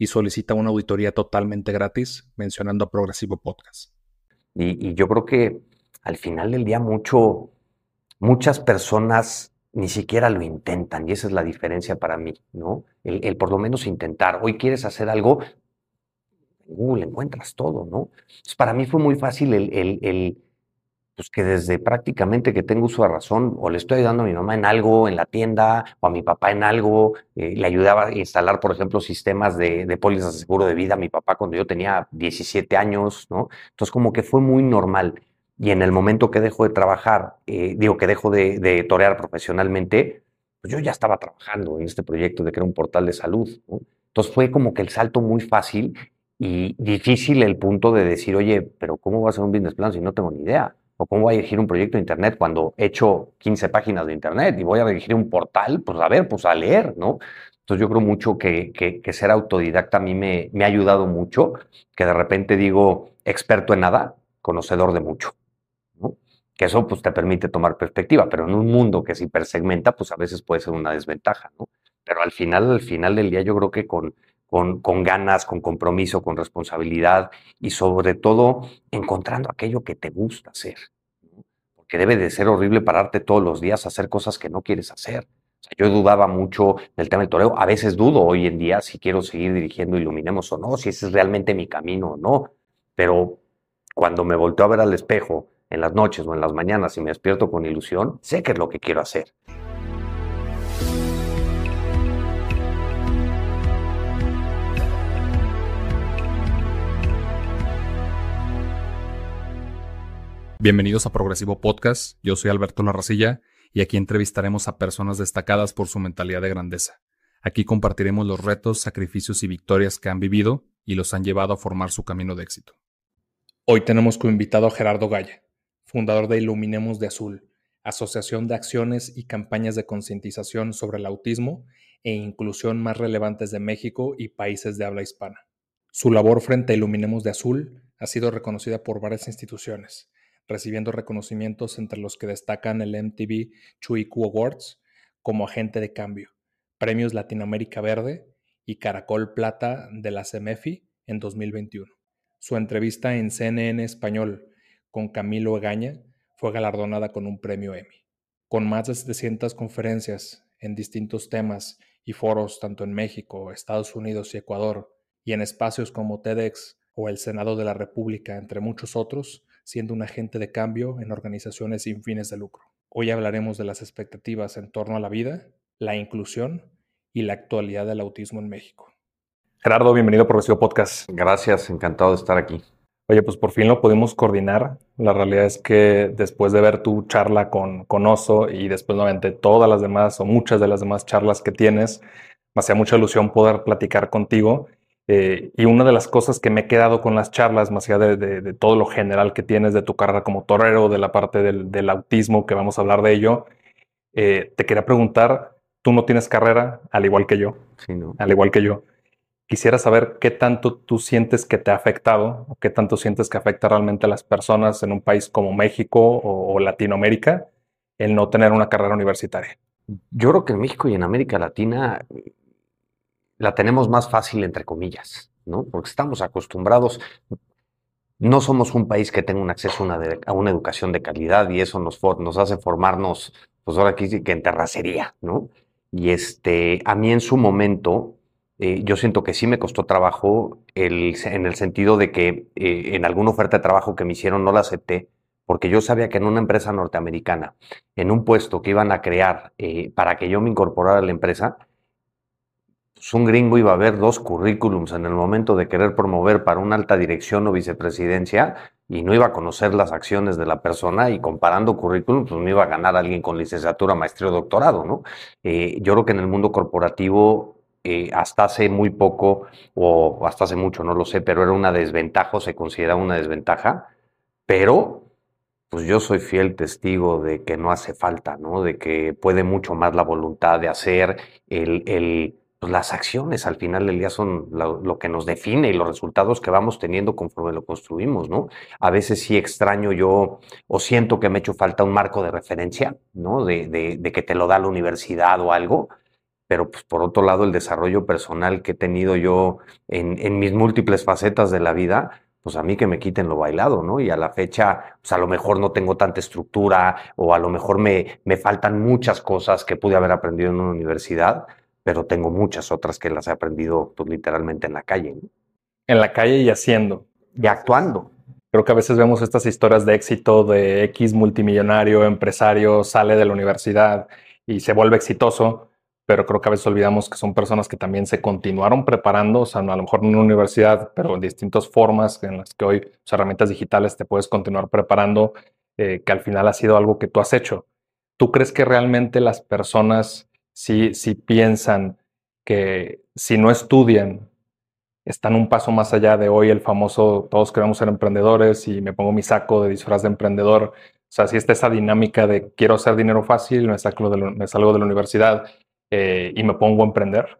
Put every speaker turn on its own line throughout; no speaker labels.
y solicita una auditoría totalmente gratis mencionando a Progresivo Podcast.
Y, yo creo que al final del día mucho, muchas personas ni siquiera lo intentan y esa es la diferencia para mí, ¿no? El, por lo menos intentar. Hoy quieres hacer algo, Google encuentras todo, ¿no? Para mí fue muy fácil el pues que desde prácticamente que tengo uso de razón, o le estoy ayudando a mi mamá en algo, en la tienda, o a mi papá en algo, eh, le ayudaba a instalar, por ejemplo, sistemas de, de pólizas de seguro de vida a mi papá cuando yo tenía 17 años, ¿no? Entonces, como que fue muy normal. Y en el momento que dejo de trabajar, eh, digo que dejo de, de, torear profesionalmente, pues yo ya estaba trabajando en este proyecto de crear un portal de salud. Entonces fue como que el salto muy fácil y difícil el punto de decir, oye, pero ¿cómo va a ser un business plan si no tengo ni idea? O cómo voy a dirigir un proyecto de Internet cuando he hecho 15 páginas de Internet y voy a dirigir un portal, pues a ver, pues a leer, ¿no? Entonces yo creo mucho que, que, ser autodidacta a mí me, me, ha ayudado mucho, que de repente digo experto en nada, conocedor de mucho, ¿no? Que eso pues te permite tomar perspectiva, pero en un mundo que se hipersegmenta, pues a veces puede ser una desventaja, ¿no? Pero al final, al final del día yo creo que con, con, ganas, con compromiso, con responsabilidad y sobre todo encontrando aquello que te gusta hacer. Porque debe de ser horrible pararte todos los días a hacer cosas que no quieres hacer. yo dudaba mucho del tema del toreo. A veces dudo hoy en día si quiero seguir dirigiendo Iluminemos o no, si ese es realmente mi camino o no. Pero cuando me volteo a ver al espejo en las noches o en las mañanas y me despierto con ilusión, sé que es lo que quiero hacer.
Bienvenidos a Progresivo Podcast, yo soy Alberto Larracilla y aquí entrevistaremos a personas destacadas por su mentalidad de grandeza. Aquí compartiremos los retos, sacrificios y victorias que han vivido y los han llevado a formar su camino de éxito. Hoy tenemos como invitado a Gerardo Gaya, fundador de Iluminemos de Azul, asociación de acciones y campañas de concientización sobre el autismo e inclusión más relevantes de México y países de habla hispana. Su labor frente a Iluminemos de Azul ha sido reconocida por varias instituciones, recibiendo reconocimientos entre los que destacan el MTV Chuiku Awards como agente de cambio, Premios Latinoamérica Verde y Caracol Plata de la CEMEFI en 2021. Su entrevista en CNN Español con Camilo Egaña fue galardonada con un premio Emmy. Con más de 700 conferencias en distintos temas y foros tanto en México, Estados Unidos y Ecuador, y en espacios como TEDx o el Senado de la República, entre muchos otros, siendo un agente de cambio en organizaciones sin fines de lucro. Hoy hablaremos de las expectativas en torno a la vida, la inclusión y la actualidad del autismo en México. Gerardo, bienvenido a Progresivo Podcast.
Gracias, encantado de estar aquí.
Oye, pues por fin lo pudimos coordinar. La realidad es que después de ver tu charla con, con Oso y después nuevamente todas las demás o muchas de las demás charlas que tienes, me hacía mucha ilusión poder platicar contigo eh, y una de las cosas que me he quedado con las charlas, más allá de, todo lo general que tienes de tu carrera como torero, de la parte del, autismo, que vamos a hablar de ello, eh, te quería preguntar, tú no tienes carrera, al igual que yo,
sí, no.
al igual que yo. Quisiera saber qué tanto tú sientes que te ha afectado o qué tanto sientes que afecta realmente a las personas en un país como México o, o Latinoamérica el no tener una carrera universitaria.
Yo creo que en México y en América Latina la tenemos más fácil, entre comillas, ¿no? Porque estamos acostumbrados, no somos un país que tenga un acceso a una, educación de calidad y eso nos, hace formarnos, pues ahora aquí que en terracería, ¿no? Y este, a mí en su momento, eh, yo siento que sí me costó trabajo el, en el sentido de que eh, en alguna oferta de trabajo que me hicieron no la acepté, porque yo sabía que en una empresa norteamericana, en un puesto que iban a crear eh, para que yo me incorporara a la empresa, pues, un gringo iba a ver dos currículums en el momento de querer promover para una alta dirección o vicepresidencia y no iba a conocer las acciones de la persona y comparando currículums, pues no iba a ganar alguien con licenciatura, maestría o doctorado, ¿no? Eh, yo creo que en el mundo corporativo eh, hasta hace muy poco, o hasta hace mucho, no lo sé, pero era una desventaja o se considera una desventaja, pero pues yo soy fiel testigo de que no hace falta, ¿no? De que puede mucho más la voluntad de hacer el pues las acciones al final del día son lo, que nos define y los resultados que vamos teniendo conforme lo construimos, ¿no? A veces sí extraño yo o siento que me he hecho falta un marco de referencia, ¿no? De, de, que te lo da la universidad o algo, pero pues por otro lado el desarrollo personal que he tenido yo en, en mis múltiples facetas de la vida, pues a mí que me quiten lo bailado, ¿no? Y a la fecha, pues a lo mejor no tengo tanta estructura o a lo mejor me, me faltan muchas cosas que pude haber aprendido en una universidad, pero tengo muchas otras que las he aprendido pues, literalmente en la calle.
En la calle y haciendo.
Y actuando.
Creo que a veces vemos estas historias de éxito de X multimillonario, empresario, sale de la universidad y se vuelve exitoso, pero creo que a veces olvidamos que son personas que también se continuaron preparando, o sea, a lo mejor en una universidad, pero en distintas formas en las que hoy, las herramientas digitales, te puedes continuar preparando, eh, que al final ha sido algo que tú has hecho. ¿Tú crees que realmente las personas si, piensan que si no estudian, están un paso más allá de hoy el famoso todos queremos ser emprendedores y me pongo mi saco de disfraz de emprendedor. O sea, si está esa dinámica de quiero hacer dinero fácil, me, saco de me salgo de la universidad eh, y me pongo a emprender.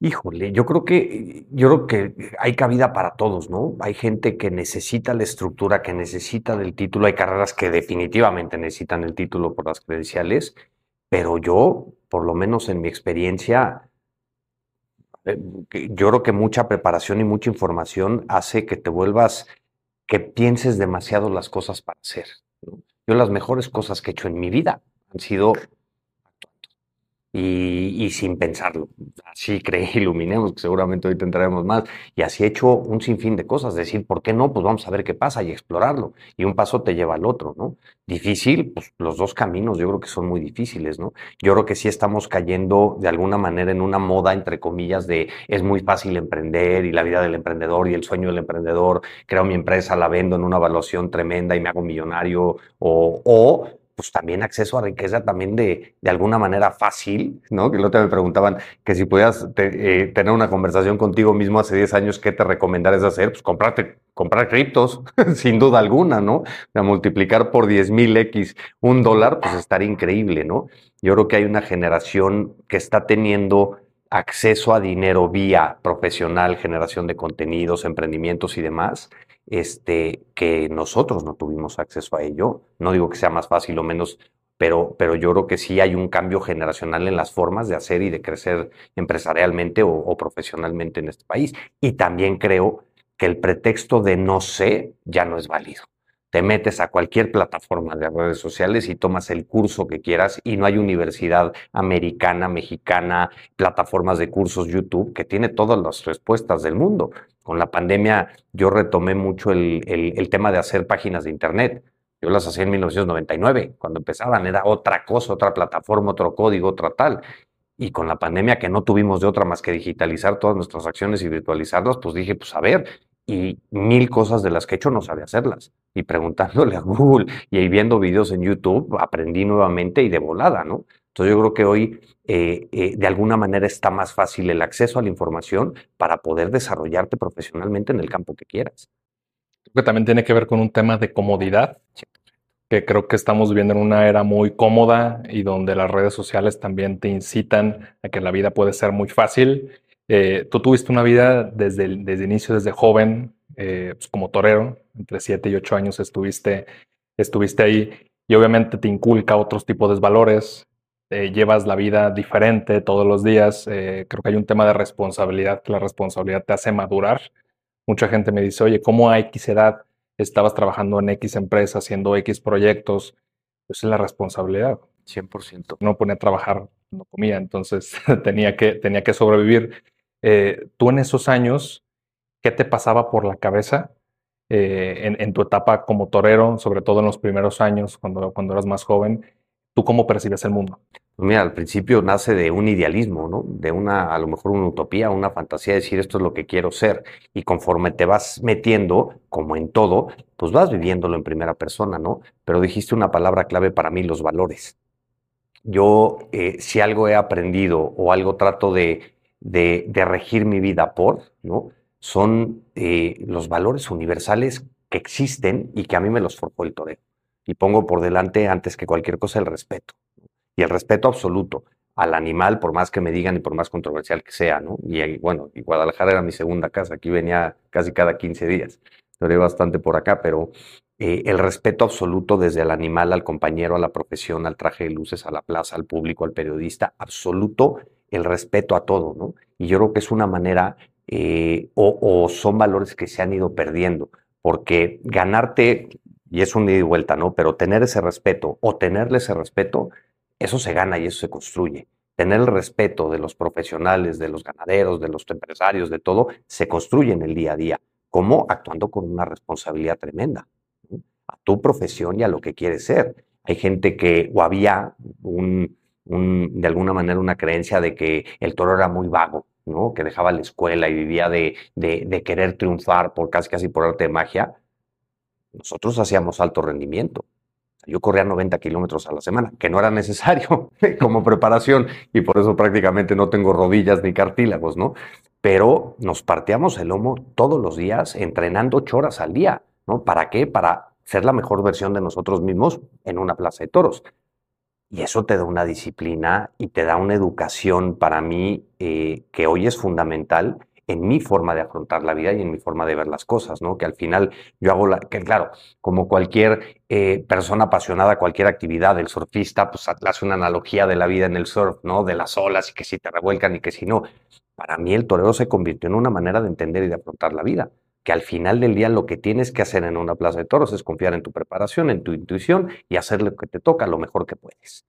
Híjole, yo creo que yo creo que hay cabida para todos, ¿no? Hay gente que necesita la estructura, que necesita del título, hay carreras que definitivamente necesitan el título por las credenciales, pero yo por lo menos en mi experiencia, eh, yo creo que mucha preparación y mucha información hace que te vuelvas, que pienses demasiado las cosas para hacer. Yo las mejores cosas que he hecho en mi vida han sido y, sin pensarlo. Así creí, iluminemos, que seguramente hoy tendremos más. Y así he hecho un sinfín de cosas. Decir, ¿por qué no? Pues vamos a ver qué pasa y explorarlo. Y un paso te lleva al otro, ¿no? Difícil, pues los dos caminos yo creo que son muy difíciles, ¿no? Yo creo que sí estamos cayendo de alguna manera en una moda, entre comillas, de es muy fácil emprender y la vida del emprendedor y el sueño del emprendedor. Creo mi empresa, la vendo en una evaluación tremenda y me hago millonario. O, o pues también acceso a riqueza también de, de alguna manera fácil, ¿no? Que el otro me preguntaban que si podías eh, tener una conversación contigo mismo hace 10 años, ¿qué te recomendarías hacer? Pues comprarte, comprar criptos, sin duda alguna, ¿no? O multiplicar por 10 mil X un dólar, pues estaría increíble, ¿no? Yo creo que hay una generación que está teniendo acceso a dinero vía profesional, generación de contenidos, emprendimientos y demás, este, que nosotros no tuvimos acceso a ello. No digo que sea más fácil o menos, pero, pero yo creo que sí hay un cambio generacional en las formas de hacer y de crecer empresarialmente o, profesionalmente en este país. Y también creo que el pretexto de no sé ya no es válido te metes a cualquier plataforma de redes sociales y tomas el curso que quieras y no hay universidad americana, mexicana, plataformas de cursos YouTube que tiene todas las respuestas del mundo. Con la pandemia yo retomé mucho el, el, tema de hacer páginas de Internet. Yo las hacía en 1999, cuando empezaban, era otra cosa, otra plataforma, otro código, otra tal. Y con la pandemia que no tuvimos de otra más que digitalizar todas nuestras acciones y virtualizarlas, pues dije, pues a ver, y mil cosas de las que he hecho no sabía hacerlas. Y preguntándole a Google y viendo videos en YouTube, aprendí nuevamente y de volada, ¿no? Entonces yo creo que hoy eh, eh, de alguna manera está más fácil el acceso a la información para poder desarrollarte profesionalmente en el campo que quieras.
Creo que también tiene que ver con un tema de comodidad, que creo que estamos viviendo en una era muy cómoda y donde las redes sociales también te incitan a que la vida puede ser muy fácil. Eh, tú tuviste una vida desde el desde inicio, desde joven, pues como torero, entre 7 y 8 años estuviste, estuviste ahí y obviamente te inculca otros tipos de valores, eh, llevas la vida diferente todos los días. Eh, creo que hay un tema de responsabilidad, que la responsabilidad te hace madurar. Mucha gente me dice, oye, ¿cómo a X edad estabas trabajando en X empresa, haciendo X proyectos? Pues es la responsabilidad.
100%.
No ponía a trabajar, no comía, entonces tenía, que, tenía que sobrevivir. Eh, tú en esos años, ¿qué te pasaba por la cabeza en, en, tu etapa como torero, sobre todo en los primeros años, cuando, cuando eras más joven? ¿Tú cómo percibes el mundo?
Mira, al principio nace de un idealismo, ¿no? De una, a lo mejor una utopía, una fantasía de decir esto es lo que quiero ser. Y conforme te vas metiendo, como en todo, pues vas viviéndolo en primera persona, ¿no? Pero dijiste una palabra clave para mí, los valores. Yo, eh, si algo he aprendido o algo trato de, de, regir mi vida por, ¿no? Son eh, los valores universales que existen y que a mí me los forjó el toreo. Y pongo por delante, antes que cualquier cosa, el respeto. Y el respeto absoluto al animal, por más que me digan y por más controversial que sea, ¿no? Y bueno, y Guadalajara era mi segunda casa, aquí venía casi cada 15 días. Lloré bastante por acá, pero eh, el respeto absoluto desde el animal al compañero, a la profesión, al traje de luces, a la plaza, al público, al periodista, absoluto el respeto a todo, ¿no? Y yo creo que es una manera, eh, o, son valores que se han ido perdiendo, porque ganarte, y es un ida y vuelta, ¿no? Pero tener ese respeto o tenerle ese respeto, eso se gana y eso se construye. Tener el respeto de los profesionales, de los ganaderos, de los empresarios, de todo, se construye en el día a día. ¿Cómo? Actuando con una responsabilidad tremenda a tu profesión y a lo que quieres ser. Hay gente que, o había un, de alguna manera una creencia de que el toro era muy vago, ¿no? Que dejaba la escuela y vivía de, de, querer triunfar por casi casi por arte de magia. Nosotros hacíamos alto rendimiento. Yo corría 90 kilómetros a la semana, que no era necesario como preparación y por eso prácticamente no tengo rodillas ni cartílagos, ¿no? Pero nos partíamos el lomo todos los días entrenando ocho horas al día, ¿no? ¿Para qué? Para ser la mejor versión de nosotros mismos en una plaza de toros. Y eso te da una disciplina y te da una educación para mí eh, que hoy es fundamental en mi forma de afrontar la vida y en mi forma de ver las cosas, ¿no? Que al final yo hago la, que claro, como cualquier eh, persona apasionada a cualquier actividad, el surfista, pues hace una analogía de la vida en el surf, ¿no? De las olas y que si te revuelcan y que si no. Para mí el toreo se convirtió en una manera de entender y de afrontar la vida que al final del día lo que tienes que hacer en una plaza de toros es confiar en tu preparación, en tu intuición y hacer lo que te toca lo mejor que puedes.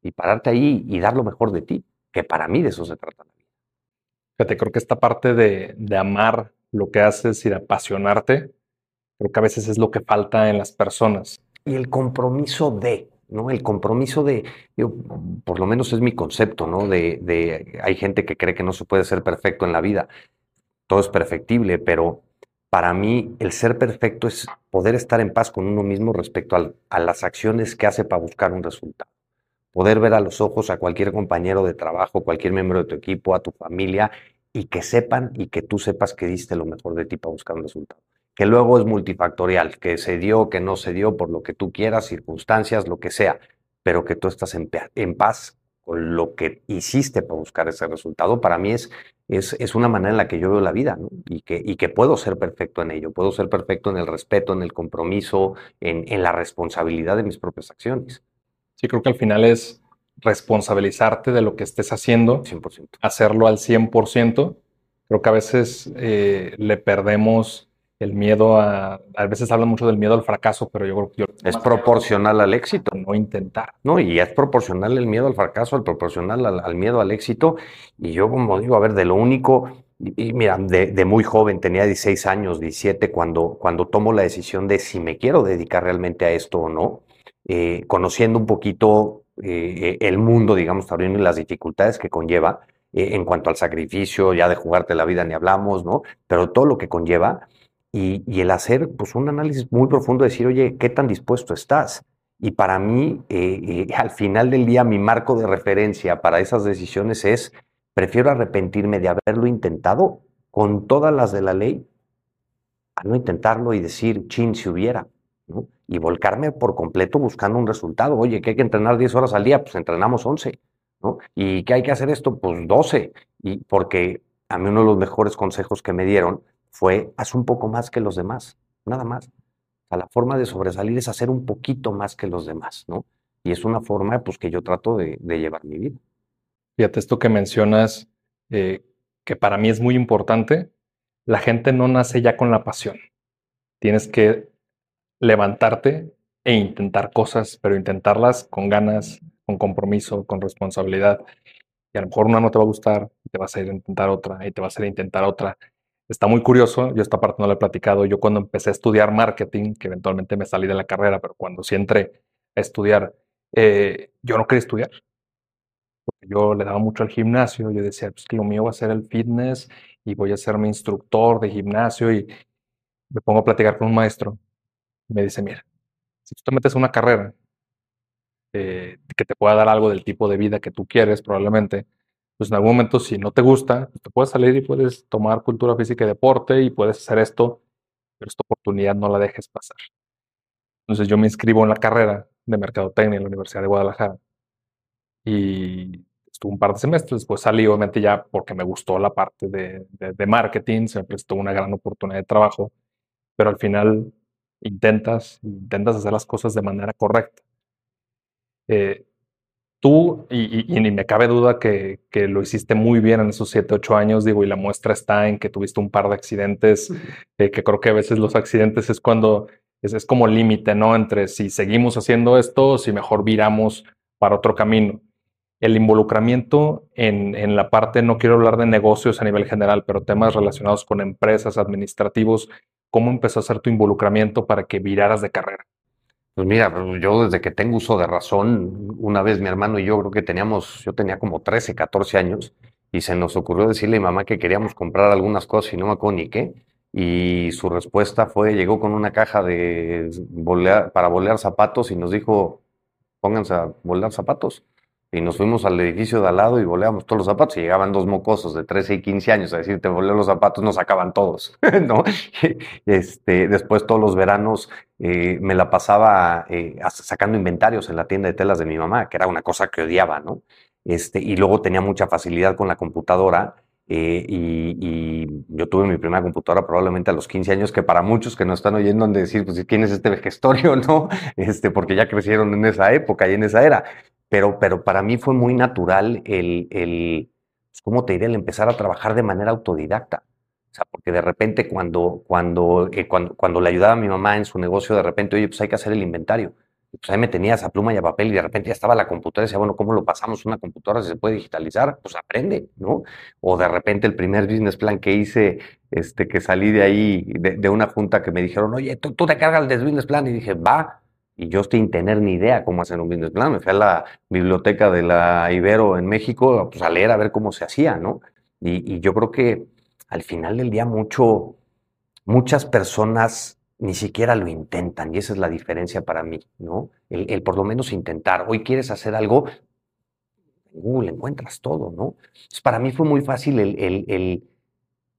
Y pararte ahí y dar lo mejor de ti, que para mí de eso se trata.
Fíjate, creo que esta parte de, de amar lo que haces y de apasionarte, creo que a veces es lo que falta en las personas.
Y el compromiso de, ¿no? El compromiso de, por lo menos es mi concepto, ¿no? De, de, hay gente que cree que no se puede ser perfecto en la vida. Todo es perfectible, pero para mí el ser perfecto es poder estar en paz con uno mismo respecto a las acciones que hace para buscar un resultado. Poder ver a los ojos a cualquier compañero de trabajo, cualquier miembro de tu equipo, a tu familia, y que sepan y que tú sepas que diste lo mejor de ti para buscar un resultado. Que luego es multifactorial, que se dio, que no se dio, por lo que tú quieras, circunstancias, lo que sea, pero que tú estás en, paz con lo que hiciste para buscar ese resultado, para mí es es, una manera en la que yo veo la vida y, que, y que puedo ser perfecto en ello, puedo ser perfecto en el respeto, en el compromiso, en, en la responsabilidad de mis propias acciones.
Sí, creo que al final es responsabilizarte de lo que estés haciendo, 100%. hacerlo al 100%. Creo que a veces eh, le perdemos el miedo a, a veces hablan mucho del miedo al fracaso, pero yo creo que... Yo,
es proporcional al éxito.
No intentar.
No, y es proporcional el miedo al fracaso, el proporcional al, miedo al éxito. Y yo como digo, a ver, de lo único, y, mira, de, muy joven, tenía 16 años, 17, cuando, cuando tomo la decisión de si me quiero dedicar realmente a esto o no, eh, conociendo un poquito eh, el mundo, digamos, también las dificultades que conlleva eh, en cuanto al sacrificio, ya de jugarte la vida ni hablamos, ¿no? Pero todo lo que conlleva y, el hacer pues, un análisis muy profundo, decir, oye, ¿qué tan dispuesto estás? Y para mí, eh, eh, al final del día, mi marco de referencia para esas decisiones es, prefiero arrepentirme de haberlo intentado con todas las de la ley, a no intentarlo y decir, chin, si hubiera, ¿no? Y volcarme por completo buscando un resultado. Oye, que hay que entrenar 10 horas al día, pues entrenamos 11, ¿no? Y que hay que hacer esto, pues 12. Y porque a mí uno de los mejores consejos que me dieron fue haz un poco más que los demás, nada más. O la forma de sobresalir es hacer un poquito más que los demás, ¿no? Y es una forma, pues, que yo trato de, llevar mi vida.
Fíjate, esto que mencionas, eh, que para mí es muy importante, la gente no nace ya con la pasión. Tienes que levantarte e intentar cosas, pero intentarlas con ganas, con compromiso, con responsabilidad. Y a lo mejor una no te va a gustar, y te vas a ir a intentar otra, y te vas a ir a intentar otra está muy curioso, yo esta parte no la he platicado, yo cuando empecé a estudiar marketing, que eventualmente me salí de la carrera, pero cuando sí entré a estudiar, eh, yo no quería estudiar. Porque yo le daba mucho al gimnasio, yo decía, pues que lo mío va a ser el fitness y voy a ser mi instructor de gimnasio y me pongo a platicar con un maestro. Me dice, mira, si tú te metes una carrera eh, que te pueda dar algo del tipo de vida que tú quieres, probablemente, pues en algún momento si no te gusta, pues, te puedes salir y puedes tomar cultura física y deporte y puedes hacer esto, pero esta oportunidad no la dejes pasar. Entonces yo me inscribo en la carrera de Mercadotecnia en la Universidad de Guadalajara y estuve un par de semestres, después salí obviamente ya porque me gustó la parte de, de marketing, se me prestó una gran oportunidad de trabajo, pero al final intentas, intentas hacer las cosas de manera correcta. Eh, tú, y, ni me cabe duda que, lo hiciste muy bien en esos 7, 8 años, digo, y la muestra está en que tuviste un par de accidentes, eh, que creo que a veces los accidentes es cuando es, es como límite, ¿no? Entre si seguimos haciendo esto o si mejor viramos para otro camino. El involucramiento en, en la parte, no quiero hablar de negocios a nivel general, pero temas relacionados con empresas, administrativos, ¿cómo empezó a ser tu involucramiento para que viraras de carrera?
Pues mira, yo desde que tengo uso de razón, una vez mi hermano y yo creo que teníamos, yo tenía como 13, 14 años y se nos ocurrió decirle a mi mamá que queríamos comprar algunas cosas y no me acuerdo. Y su respuesta fue, llegó con una caja de para bolear zapatos y nos dijo, pónganse a bolear zapatos y nos fuimos al edificio de al lado y voleamos todos los zapatos y llegaban dos mocosos de 13 y 15 años a decir, te volé los zapatos, nos sacaban todos, ¿no? Este, después todos los veranos eh, me la pasaba eh, sacando inventarios en la tienda de telas de mi mamá, que era una cosa que odiaba, ¿no? Este, y luego tenía mucha facilidad con la computadora eh, y, yo tuve mi primera computadora probablemente a los 15 años, que para muchos que nos están oyendo han de decir, pues, ¿quién es este vejestorio, no? Este, porque ya crecieron en esa época y en esa era. Pero, pero para mí fue muy natural el, el pues, ¿cómo te diré? El empezar a trabajar de manera autodidacta. O sea, porque de repente cuando, cuando, eh, cuando, cuando le ayudaba a mi mamá en su negocio, de repente, oye, pues hay que hacer el inventario. Pues ahí me tenía esa pluma y a papel y de repente ya estaba la computadora y decía, bueno, ¿cómo lo pasamos una computadora si se puede digitalizar? Pues aprende, ¿no? O de repente el primer business plan que hice, este, que salí de ahí, de, una junta que me dijeron, oye, tú, tú te cargas el business plan y dije, va, y yo sin tener ni idea cómo hacer un business plan. Me fui a la biblioteca de la Ibero en México pues, a leer a ver cómo se hacía, ¿no? Y, yo creo que al final del día mucho, muchas personas ni siquiera lo intentan y esa es la diferencia para mí, ¿no? El, por lo menos intentar. Hoy quieres hacer algo, Google encuentras todo, ¿no? Para mí fue muy fácil el, el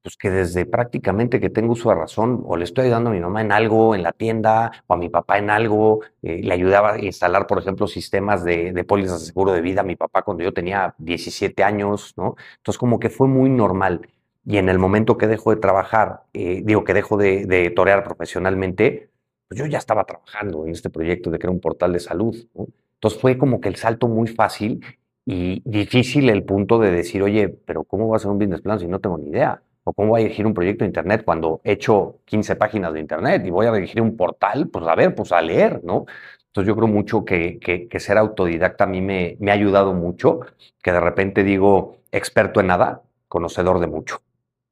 pues que desde prácticamente que tengo uso de razón, o le estoy ayudando a mi mamá en algo en la tienda, o a mi papá en algo, eh, le ayudaba a instalar, por ejemplo, sistemas de, de pólizas de seguro de vida a mi papá cuando yo tenía 17 años, ¿no? Entonces, como que fue muy normal. Y en el momento que dejo de trabajar, eh, digo que dejo de, de, torear profesionalmente, pues yo ya estaba trabajando en este proyecto de crear un portal de salud, ¿no? Entonces fue como que el salto muy fácil y difícil el punto de decir, oye, pero ¿cómo va a ser un business plan si no tengo ni idea? O cómo voy a dirigir un proyecto de Internet cuando he hecho 15 páginas de Internet y voy a dirigir un portal, pues a ver, pues a leer, ¿no? Entonces yo creo mucho que, que, ser autodidacta a mí me, me, ha ayudado mucho, que de repente digo experto en nada, conocedor de mucho,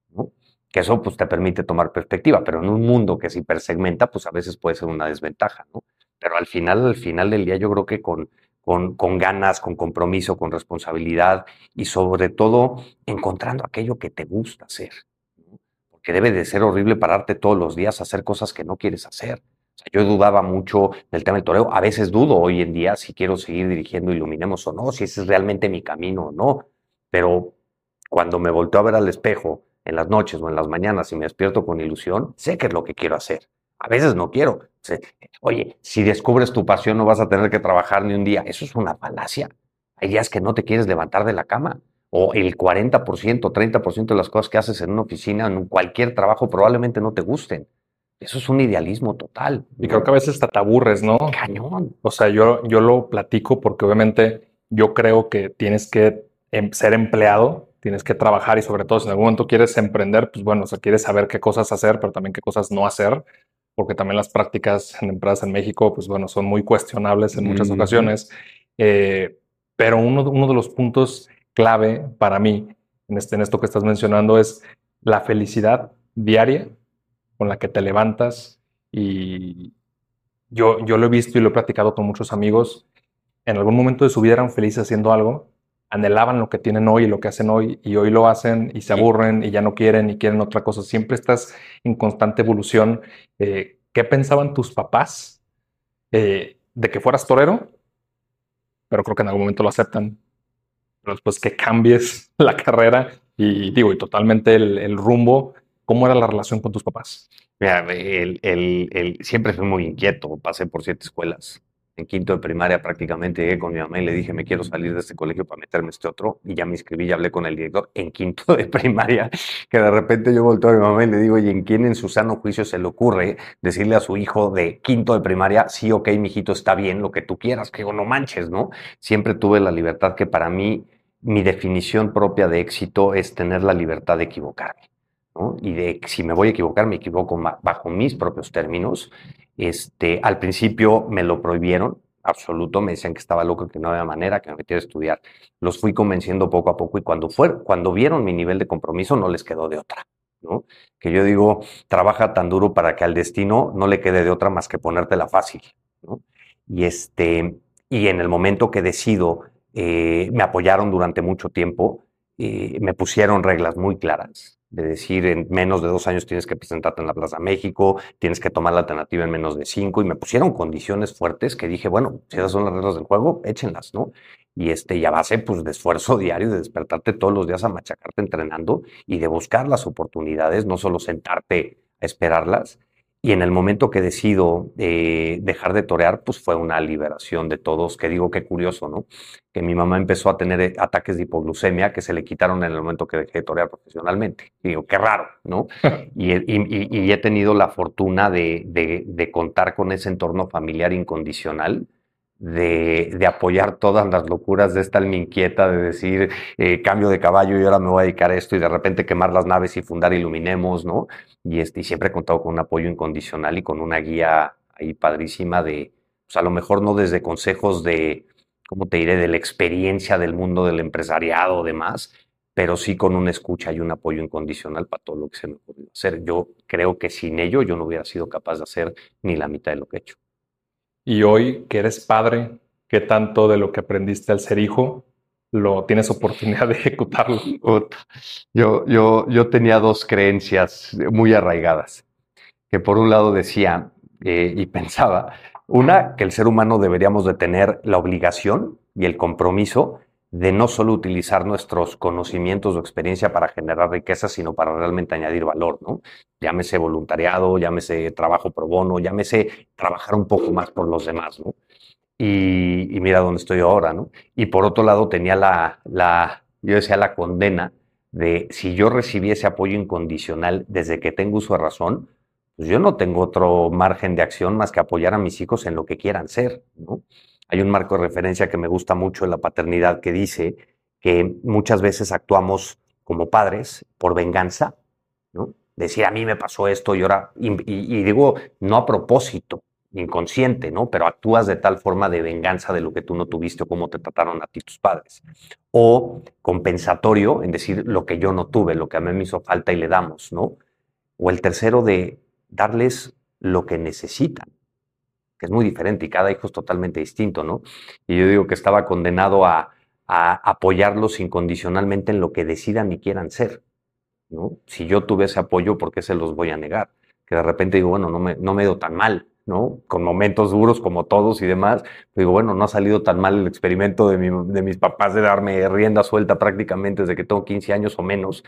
¿no? Que eso pues te permite tomar perspectiva, pero en un mundo que se hipersegmenta, pues a veces puede ser una desventaja, ¿no? Pero al final, al final del día yo creo que con, con, ganas, con compromiso, con responsabilidad y sobre todo encontrando aquello que te gusta hacer. Porque debe de ser horrible pararte todos los días a hacer cosas que no quieres hacer. yo dudaba mucho del tema del toreo. A veces dudo hoy en día si quiero seguir dirigiendo Iluminemos o no, si ese es realmente mi camino o no. Pero cuando me volteo a ver al espejo en las noches o en las mañanas y me despierto con ilusión, sé que es lo que quiero hacer. A veces no quiero. Oye, si descubres tu pasión no vas a tener que trabajar ni un día. Eso es una falacia. Hay días que no te quieres levantar de la cama. O el 40%, 30% de las cosas que haces en una oficina, en cualquier trabajo, probablemente no te gusten. Eso es un idealismo total.
Y creo que a veces hasta te aburres, ¿no?
Cañón.
O sea, yo, yo lo platico porque obviamente yo creo que tienes que em, ser empleado, tienes que trabajar y sobre todo si en algún momento quieres emprender, pues bueno, o sea, quieres saber qué cosas hacer, pero también qué cosas no hacer porque también las prácticas en empresas en México, pues bueno, son muy cuestionables en muchas ocasiones. Eh, pero uno, uno de los puntos clave para mí en, este, en esto que estás mencionando es la felicidad diaria con la que te levantas y yo, yo lo he visto y lo he platicado con muchos amigos. En algún momento de su vida eran felices haciendo algo anhelaban lo que tienen hoy y lo que hacen hoy y hoy lo hacen y se aburren y ya no quieren y quieren otra cosa. Siempre estás en constante evolución. Eh, ¿Qué pensaban tus papás eh, de que fueras torero? Pero creo que en algún momento lo aceptan. pero después que cambies la carrera y digo, y totalmente el, rumbo, ¿cómo era la relación con tus papás?
Mira, el, siempre fui muy inquieto, pasé por siete escuelas en quinto de primaria prácticamente llegué con mi mamá y le dije, me quiero salir de este colegio para meterme este otro. Y ya me inscribí y hablé con el director en quinto de primaria, que de repente yo volteo a mi mamá y le digo, ¿y en quién en su sano juicio se le ocurre decirle a su hijo de quinto de primaria, sí, ok, hijito, está bien, lo que tú quieras? Que digo, no manches, ¿no? Siempre tuve la libertad que para mí, mi definición propia de éxito es tener la libertad de equivocarme. Y de si me voy a equivocar, me equivoco bajo mis propios términos este, al principio me lo prohibieron, absoluto, me decían que estaba loco, que no había manera, que me metiera a estudiar. Los fui convenciendo poco a poco y cuando, fue, cuando vieron mi nivel de compromiso no les quedó de otra. ¿no? Que yo digo, trabaja tan duro para que al destino no le quede de otra más que ponértela fácil. ¿no? Y, este, y en el momento que decido, eh, me apoyaron durante mucho tiempo, eh, me pusieron reglas muy claras de decir en menos de dos años tienes que presentarte en la Plaza México, tienes que tomar la alternativa en menos de cinco, y me pusieron condiciones fuertes que dije, bueno, si esas son las reglas del juego, échenlas, ¿no? Y, este, y a base pues, de esfuerzo diario, de despertarte todos los días a machacarte entrenando y de buscar las oportunidades, no solo sentarte a esperarlas, y en el momento que decido eh, dejar de torear, pues fue una liberación de todos, que digo qué curioso, ¿no? Que mi mamá empezó a tener eh, ataques de hipoglucemia que se le quitaron en el momento que dejé de torear profesionalmente. digo, qué raro, ¿no? Y, he tenido la fortuna de, de, contar con ese entorno familiar incondicional de, apoyar todas las locuras de esta alma inquieta, de decir eh, cambio de caballo y ahora me voy a dedicar a esto y de repente quemar las naves y fundar Iluminemos, ¿no? Y, este, y siempre he contado con un apoyo incondicional y con una guía ahí padrísima de, pues a lo mejor no desde consejos de, ¿cómo te diré?, de la experiencia del mundo del empresariado demás, pero sí con una escucha y un apoyo incondicional para todo lo que se me ocurrió hacer. Yo creo que sin ello yo no hubiera sido capaz de hacer ni la mitad de lo que he hecho.
Y hoy que eres padre, ¿qué tanto de lo que aprendiste al ser hijo lo tienes oportunidad de ejecutarlo?
Yo, yo, yo tenía dos creencias muy arraigadas, que por un lado decía eh, y pensaba, una, que el ser humano deberíamos de tener la obligación y el compromiso de no solo utilizar nuestros conocimientos o experiencia para generar riqueza, sino para realmente añadir valor, ¿no? Llámese voluntariado, llámese trabajo pro bono, llámese trabajar un poco más por los demás, ¿no? Y, mira dónde estoy ahora, ¿no? Y por otro lado tenía la, la, yo decía la condena de si yo recibí ese apoyo incondicional desde que tengo uso de razón, pues yo no tengo otro margen de acción más que apoyar a mis hijos en lo que quieran ser, ¿no? Hay un marco de referencia que me gusta mucho en la paternidad que dice que muchas veces actuamos como padres por venganza, ¿no? Decir, a mí me pasó esto y ahora, y, digo, no a propósito, inconsciente, ¿no? Pero actúas de tal forma de venganza de lo que tú no tuviste o cómo te trataron a ti tus padres. O compensatorio, en decir lo que yo no tuve, lo que a mí me hizo falta y le damos, ¿no? O el tercero de darles lo que necesitan es muy diferente y cada hijo es totalmente distinto, ¿no? Y yo digo que estaba condenado a, apoyarlos incondicionalmente en lo que decidan y quieran ser, ¿no? Si yo tuve ese apoyo, ¿por qué se los voy a negar? Que de repente digo, bueno, no me, no he ido tan mal, ¿no? Con momentos duros como todos y demás, digo, bueno, no ha salido tan mal el experimento de, de, mis papás de darme rienda suelta prácticamente desde que tengo 15 años o menos,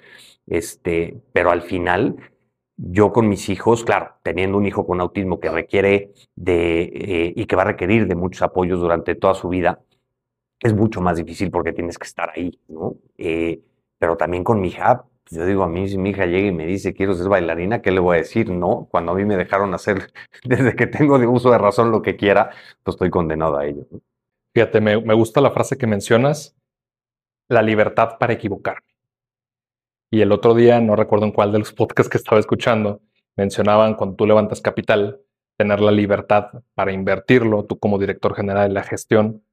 este, pero al final yo con mis hijos, claro, teniendo un hijo con autismo que requiere de, eh, y que va a requerir de muchos apoyos durante toda su vida, es mucho más difícil porque tienes que estar ahí, ¿no? Eh, pero también con mi hija, pues yo digo, a mí si mi hija llega y me dice, quiero ser bailarina, ¿qué le voy a decir? No, cuando a mí me dejaron hacer, desde que tengo de uso de razón lo que quiera, pues estoy condenado a ello.
Fíjate, me, me gusta la frase que mencionas, la libertad para equivocarme. Y el otro día, no recuerdo en cuál de los podcasts que estaba escuchando, mencionaban cuando tú levantas capital, tener la libertad para invertirlo, tú como director general de la gestión,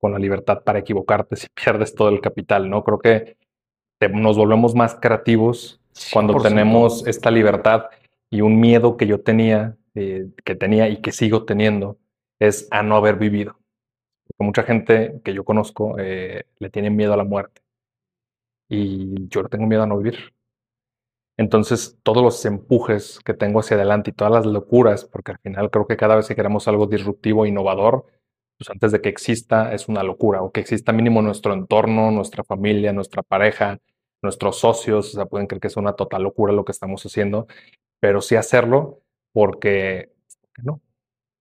con la libertad para equivocarte si pierdes todo el capital, ¿no? Creo que nos volvemos más creativos cuando tenemos esta libertad y un miedo que yo tenía, eh, que tenía y que sigo teniendo, es a no haber vivido. Porque mucha gente que yo conozco eh, le tiene miedo a la muerte y yo tengo miedo a no vivir. Entonces, todos los empujes que tengo hacia adelante y todas las locuras, porque al final creo que cada vez que queremos algo disruptivo, innovador, pues antes de que exista es una locura, o que exista mínimo nuestro entorno, nuestra familia, nuestra pareja, nuestros socios, o sea, pueden creer que es una total locura lo que estamos haciendo, pero sí hacerlo porque, no,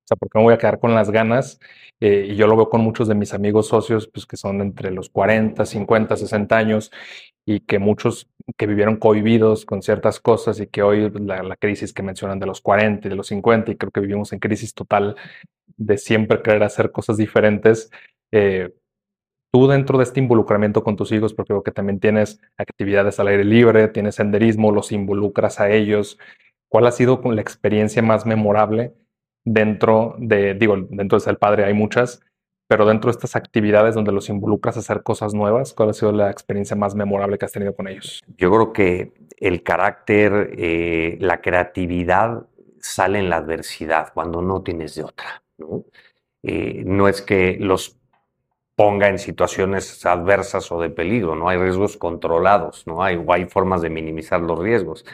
o sea, porque me voy a quedar con las ganas. Eh, y yo lo veo con muchos de mis amigos socios, pues que son entre los 40, 50, 60 años, y que muchos que vivieron cohibidos con ciertas cosas y que hoy la, la, crisis que mencionan de los 40 y de los 50, y creo que vivimos en crisis total de siempre querer hacer cosas diferentes. Eh, tú dentro de este involucramiento con tus hijos, porque creo que también tienes actividades al aire libre, tienes senderismo, los involucras a ellos. ¿Cuál ha sido la experiencia más memorable dentro de, digo, dentro de ser padre hay muchas, pero dentro de estas actividades donde los involucras a hacer cosas nuevas, ¿cuál ha sido la experiencia más memorable que has tenido con ellos?
Yo creo que el carácter, eh, la creatividad sale en la adversidad, cuando no tienes de otra. ¿no? Eh, no es que los ponga en situaciones adversas o de peligro, no hay riesgos controlados, no hay, hay formas de minimizar los riesgos.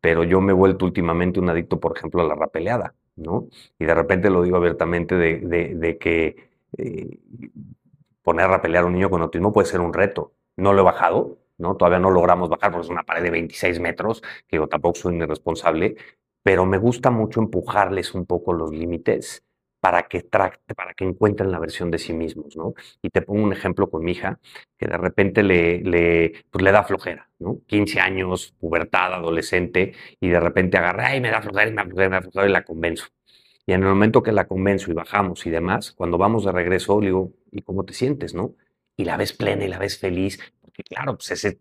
Pero yo me he vuelto últimamente un adicto, por ejemplo, a la rapeleada, ¿no? Y de repente lo digo abiertamente de, que eh, poner a rapelear a un niño con autismo puede ser un reto. No lo he bajado, ¿no? Todavía no logramos bajar porque es una pared de 26 metros, que digo, tampoco soy irresponsable, pero me gusta mucho empujarles un poco los límites para que, para que encuentren la versión de sí mismos, ¿no? Y te pongo un ejemplo con mi hija, que de repente le, le, pues le da flojera, ¿no? 15 años, pubertad, adolescente, y de repente agarra, ay, me da flojera, me da flojera, me da flojera, y la convenzo. Y en el momento que la convenzo y bajamos y demás, cuando vamos de regreso, le digo, ¿y cómo te sientes, no? Y la ves plena y la ves feliz, porque claro, pues ese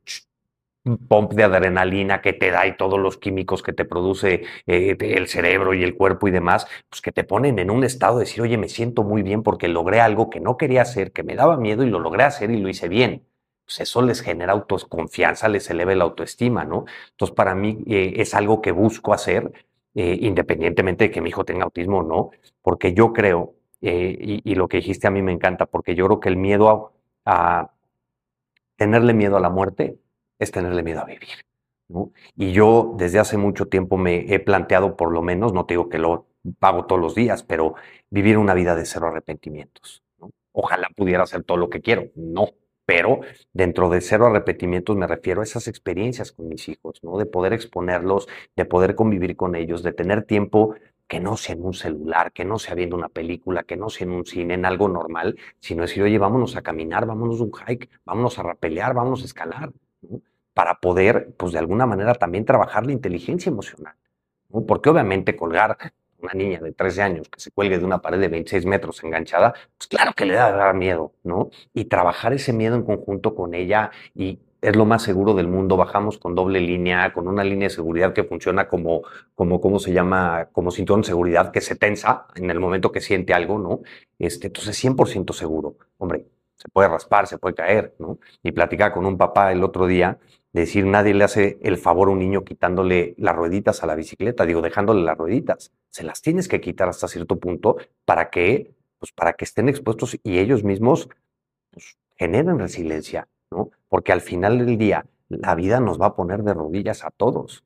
pump de adrenalina que te da y todos los químicos que te produce eh, el cerebro y el cuerpo y demás, pues que te ponen en un estado de decir, oye, me siento muy bien porque logré algo que no quería hacer, que me daba miedo y lo logré hacer y lo hice bien. Pues eso les genera autoconfianza, les eleva la autoestima, ¿no? Entonces, para mí eh, es algo que busco hacer, eh, independientemente de que mi hijo tenga autismo o no, porque yo creo, y, lo que dijiste a mí me encanta, porque yo creo que el miedo a tenerle miedo a la muerte es tenerle miedo a vivir. ¿no? Y yo desde hace mucho tiempo me he planteado, por lo menos, no te digo que lo pago todos los días, pero vivir una vida de cero arrepentimientos. Ojalá pudiera hacer todo lo que quiero, no, pero dentro de cero arrepentimientos me refiero a esas experiencias con mis hijos, ¿no? De poder exponerlos, de poder convivir con ellos, de tener tiempo que no sea en un celular, que no sea viendo una película, que no sea en un cine, en algo normal, sino decir, oye, vámonos a caminar, vámonos a un hike, vámonos a rapelear, vámonos a escalar. Para poder, pues de alguna manera también trabajar la inteligencia emocional. ¿no? Porque obviamente colgar una niña de 13 años que se cuelgue de una pared de 26 metros enganchada, pues claro que le da miedo, ¿no? Y trabajar ese miedo en conjunto con ella y es lo más seguro del mundo, bajamos con doble línea, con una línea de seguridad que funciona como, como ¿cómo se llama? Como cinturón de seguridad que se tensa en el momento que siente algo, ¿no? Este, entonces 100% seguro. Hombre, se puede raspar, se puede caer, ¿no? Y platicaba con un papá el otro día decir, nadie le hace el favor a un niño quitándole las rueditas a la bicicleta, digo, dejándole las rueditas. Se las tienes que quitar hasta cierto punto para que, pues, para que estén expuestos y ellos mismos pues, generen resiliencia, ¿no? Porque al final del día, la vida nos va a poner de rodillas a todos,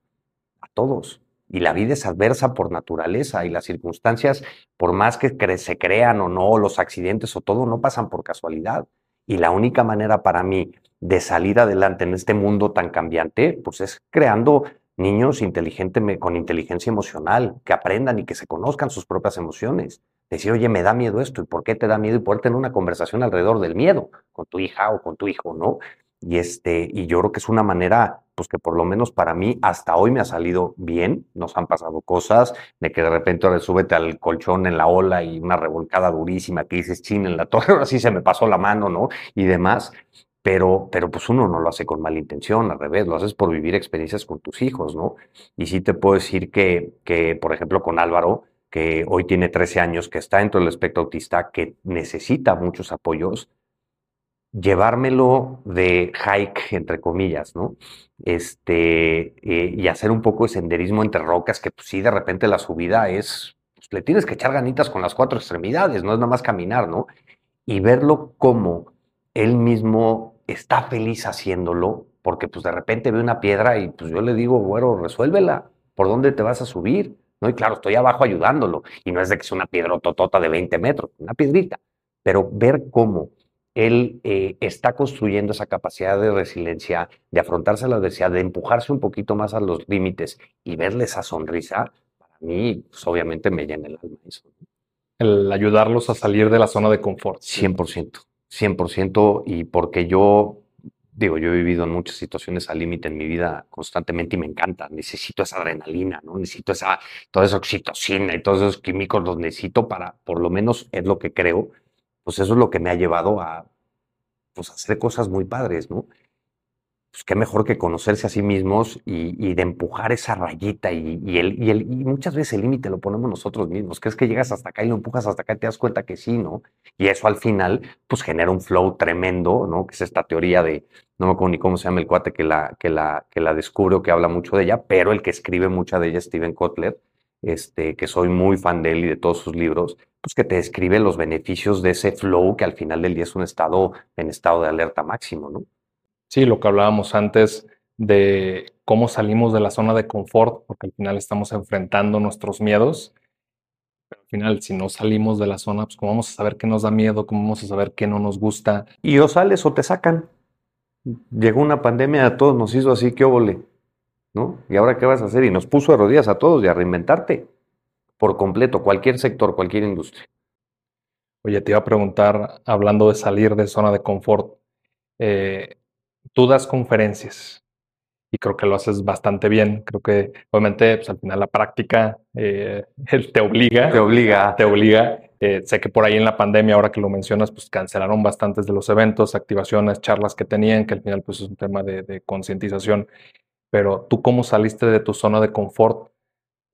a todos. Y la vida es adversa por naturaleza y las circunstancias, por más que se crean o no, los accidentes o todo, no pasan por casualidad. Y la única manera para mí de salir adelante en este mundo tan cambiante, pues es creando niños inteligentes con inteligencia emocional, que aprendan y que se conozcan sus propias emociones. Decir, oye, me da miedo esto, ¿y por qué te da miedo? Y poder tener una conversación alrededor del miedo con tu hija o con tu hijo, ¿no? Y, este, y yo creo que es una manera, pues que por lo menos para mí hasta hoy me ha salido bien. Nos han pasado cosas de que de repente ahora súbete al colchón en la ola y una revolcada durísima que dices, chin, en la torre, ahora sí se me pasó la mano, ¿no? Y demás pero, pero pues uno no lo hace con mala intención, al revés, lo haces por vivir experiencias con tus hijos, ¿no? Y sí te puedo decir que, que por ejemplo, con Álvaro, que hoy tiene 13 años, que está dentro del espectro autista, que necesita muchos apoyos, llevármelo de hike, entre comillas, ¿no? Este, eh, y hacer un poco de senderismo entre rocas, que pues sí, de repente la subida es, pues, le tienes que echar ganitas con las cuatro extremidades, no es nada más caminar, ¿no? Y verlo como él mismo está feliz haciéndolo porque pues de repente ve una piedra y pues yo le digo, bueno, resuélvela, ¿por dónde te vas a subir? ¿No? Y claro, estoy abajo ayudándolo y no es de que sea una piedra totota de 20 metros, una piedrita, pero ver cómo él eh, está construyendo esa capacidad de resiliencia, de afrontarse a la adversidad, de empujarse un poquito más a los límites y verle esa sonrisa, para mí, pues, obviamente me llena el alma eso.
El ayudarlos a salir de la zona de confort.
100%, 100%, y porque yo, digo, yo he vivido en muchas situaciones al límite en mi vida constantemente y me encanta, necesito esa adrenalina, ¿no? Necesito esa, toda esa oxitocina y todos esos químicos los necesito para, por lo menos es lo que creo, pues eso es lo que me ha llevado a pues, hacer cosas muy padres, ¿no? Pues qué mejor que conocerse a sí mismos y, de empujar esa rayita y, el, y, el, y muchas veces el límite lo ponemos nosotros mismos. Crees que llegas hasta acá y lo empujas hasta acá y te das cuenta que sí, ¿no? Y eso al final, pues genera un flow tremendo, ¿no? Que es esta teoría de, no me acuerdo ni cómo se llama el cuate que la, que la, que habla mucho de ella, pero el que escribe mucha de ella, Steven Kotler, este, que soy muy fan de él y de todos sus libros, pues que te describe los beneficios de ese flow que al final del día es un estado en estado de alerta máximo, ¿no?
Sí, lo que hablábamos antes de cómo salimos de la zona de confort, porque al final estamos enfrentando nuestros miedos. Pero al final, si no salimos de la zona, pues cómo vamos a saber qué nos da miedo, cómo vamos a saber qué no nos gusta.
Y o sales o te sacan. Llegó una pandemia, a todos nos hizo así, qué óvole, ¿no? ¿Y ahora qué vas a hacer? Y nos puso a rodillas a todos y a reinventarte por completo, cualquier sector, cualquier industria.
Oye, te iba a preguntar, hablando de salir de zona de confort, eh, tú das conferencias y creo que lo haces bastante bien. Creo que obviamente pues, al final la práctica eh, te obliga.
Te obliga.
Te obliga. Eh, sé que por ahí en la pandemia, ahora que lo mencionas, pues cancelaron bastantes de los eventos, activaciones, charlas que tenían, que al final pues es un tema de, de concientización. Pero tú cómo saliste de tu zona de confort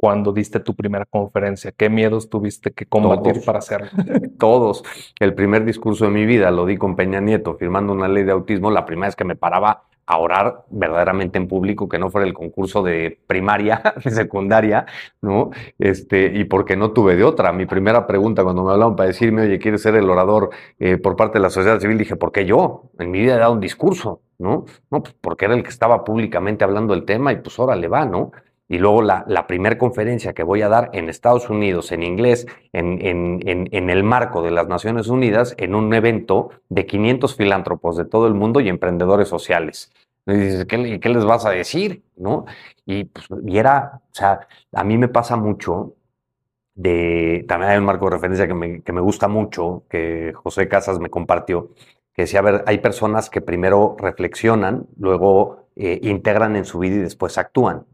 cuando diste tu primera conferencia? ¿Qué miedos tuviste que combatir para hacerlo?
Todos. El primer discurso de mi vida lo di con Peña Nieto, firmando una ley de autismo, la primera vez que me paraba a orar verdaderamente en público, que no fuera el concurso de primaria, de secundaria, ¿no? Este, y porque no tuve de otra. Mi primera pregunta cuando me hablaron para decirme, oye, ¿quieres ser el orador eh, por parte de la sociedad civil? Dije, ¿por qué yo? En mi vida he dado un discurso, ¿no? No, pues porque era el que estaba públicamente hablando del tema y pues ahora le va, ¿no? Y luego la, la primera conferencia que voy a dar en Estados Unidos, en inglés, en, en, en, el marco de las Naciones Unidas, en un evento de 500 filántropos de todo el mundo y emprendedores sociales. Y dices, ¿qué, ¿qué, les vas a decir? ¿No? Y, pues, y era, o sea, a mí me pasa mucho de, también hay un marco de referencia que me, que me gusta mucho, que José Casas me compartió, que decía, a ver, hay personas que primero reflexionan, luego eh, integran en su vida y después actúan.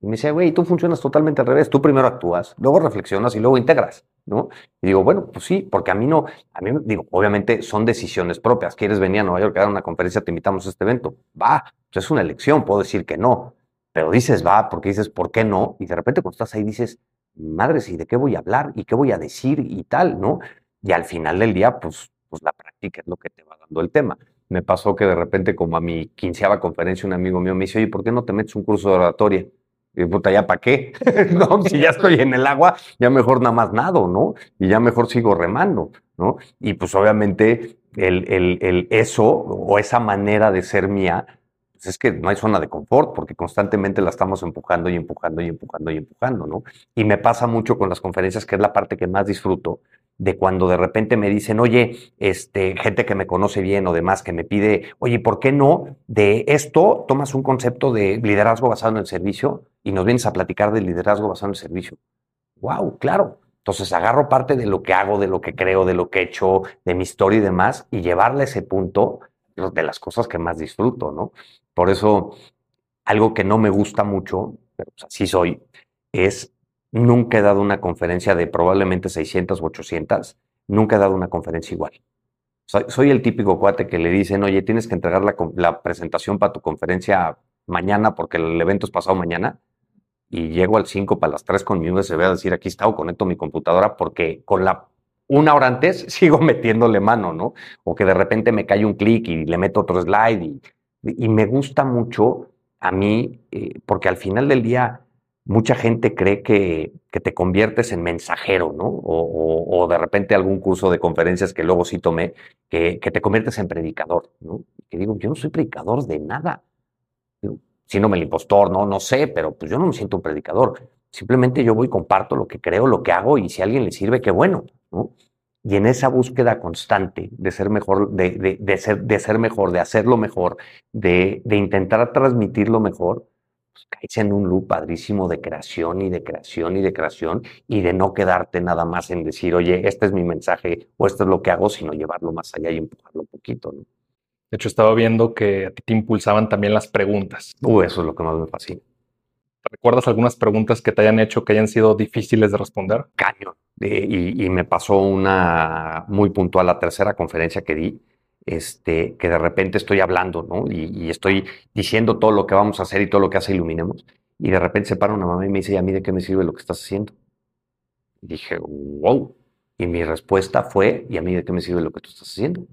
Y me dice, güey, tú funcionas totalmente al revés. Tú primero actúas, luego reflexionas y luego integras, ¿no? Y digo, bueno, pues sí, porque a mí no, a mí, digo, obviamente son decisiones propias. ¿Quieres venir a Nueva York a dar una conferencia? Te invitamos a este evento. Va, pues es una elección, puedo decir que no. Pero dices, va, porque dices, ¿por qué no? Y de repente cuando estás ahí dices, madre, ¿y de qué voy a hablar? ¿Y qué voy a decir? Y tal, ¿no? Y al final del día, pues, pues la práctica es lo que te va dando el tema me pasó que de repente, como a mi quinceava conferencia, un amigo mío me dice, oye, ¿por qué no te metes un curso de oratoria? Y puta, ¿ya para qué? no, si ya estoy en el agua, ya mejor nada más nado, ¿no? Y ya mejor sigo remando, ¿no? Y pues obviamente el, el, el eso o esa manera de ser mía, pues es que no hay zona de confort, porque constantemente la estamos empujando y empujando y empujando y empujando, ¿no? Y me pasa mucho con las conferencias, que es la parte que más disfruto, de cuando de repente me dicen, oye, este, gente que me conoce bien o demás, que me pide, oye, ¿por qué no de esto tomas un concepto de liderazgo basado en el servicio y nos vienes a platicar de liderazgo basado en el servicio? ¡Wow! Claro. Entonces agarro parte de lo que hago, de lo que creo, de lo que he hecho, de mi historia y demás, y llevarle ese punto de las cosas que más disfruto, ¿no? Por eso, algo que no me gusta mucho, pero así soy, es Nunca he dado una conferencia de probablemente 600 o 800. Nunca he dado una conferencia igual. Soy, el típico cuate que le dicen, oye, tienes que entregar la, presentación para tu conferencia mañana porque el evento es pasado mañana. Y llego al 5 para las 3 con mi USB a decir, aquí está, o conecto mi computadora porque con la una hora antes sigo metiéndole mano, ¿no? O que de repente me cae un clic y le meto otro slide. Y, y me gusta mucho a mí, eh, porque al final del día mucha gente cree que, que, te conviertes en mensajero, ¿no? O, de repente algún curso de conferencias que luego sí tomé, que, que te conviertes en predicador, ¿no? Que digo, yo no soy predicador de nada. Síndrome el impostor, no, no sé, pero pues yo no me siento un predicador. Simplemente yo voy, comparto lo que creo, lo que hago y si a alguien le sirve, qué bueno, ¿no? Y en esa búsqueda constante de ser mejor, de, de, ser, de ser mejor, de hacerlo mejor, de, de intentar transmitirlo mejor, pues caes en un loop padrísimo de creación y de creación y de creación y de no quedarte nada más en decir, oye, este es mi mensaje o esto es lo que hago, sino llevarlo más allá y empujarlo un poquito. ¿no?
De hecho, estaba viendo que a ti te impulsaban también las preguntas.
Uh, eso es lo que más me fascina.
¿Recuerdas algunas preguntas que te hayan hecho que hayan sido difíciles de responder?
Caño. y, me pasó una muy puntual, la tercera conferencia que di, este, que de repente estoy hablando, ¿no? Y, estoy diciendo todo lo que vamos a hacer y todo lo que hace Iluminemos. Y de repente se para una mamá y me dice, ¿y a mí de qué me sirve lo que estás haciendo? Dije, wow. Y mi respuesta fue, ¿y a mí de qué me sirve lo que tú estás haciendo?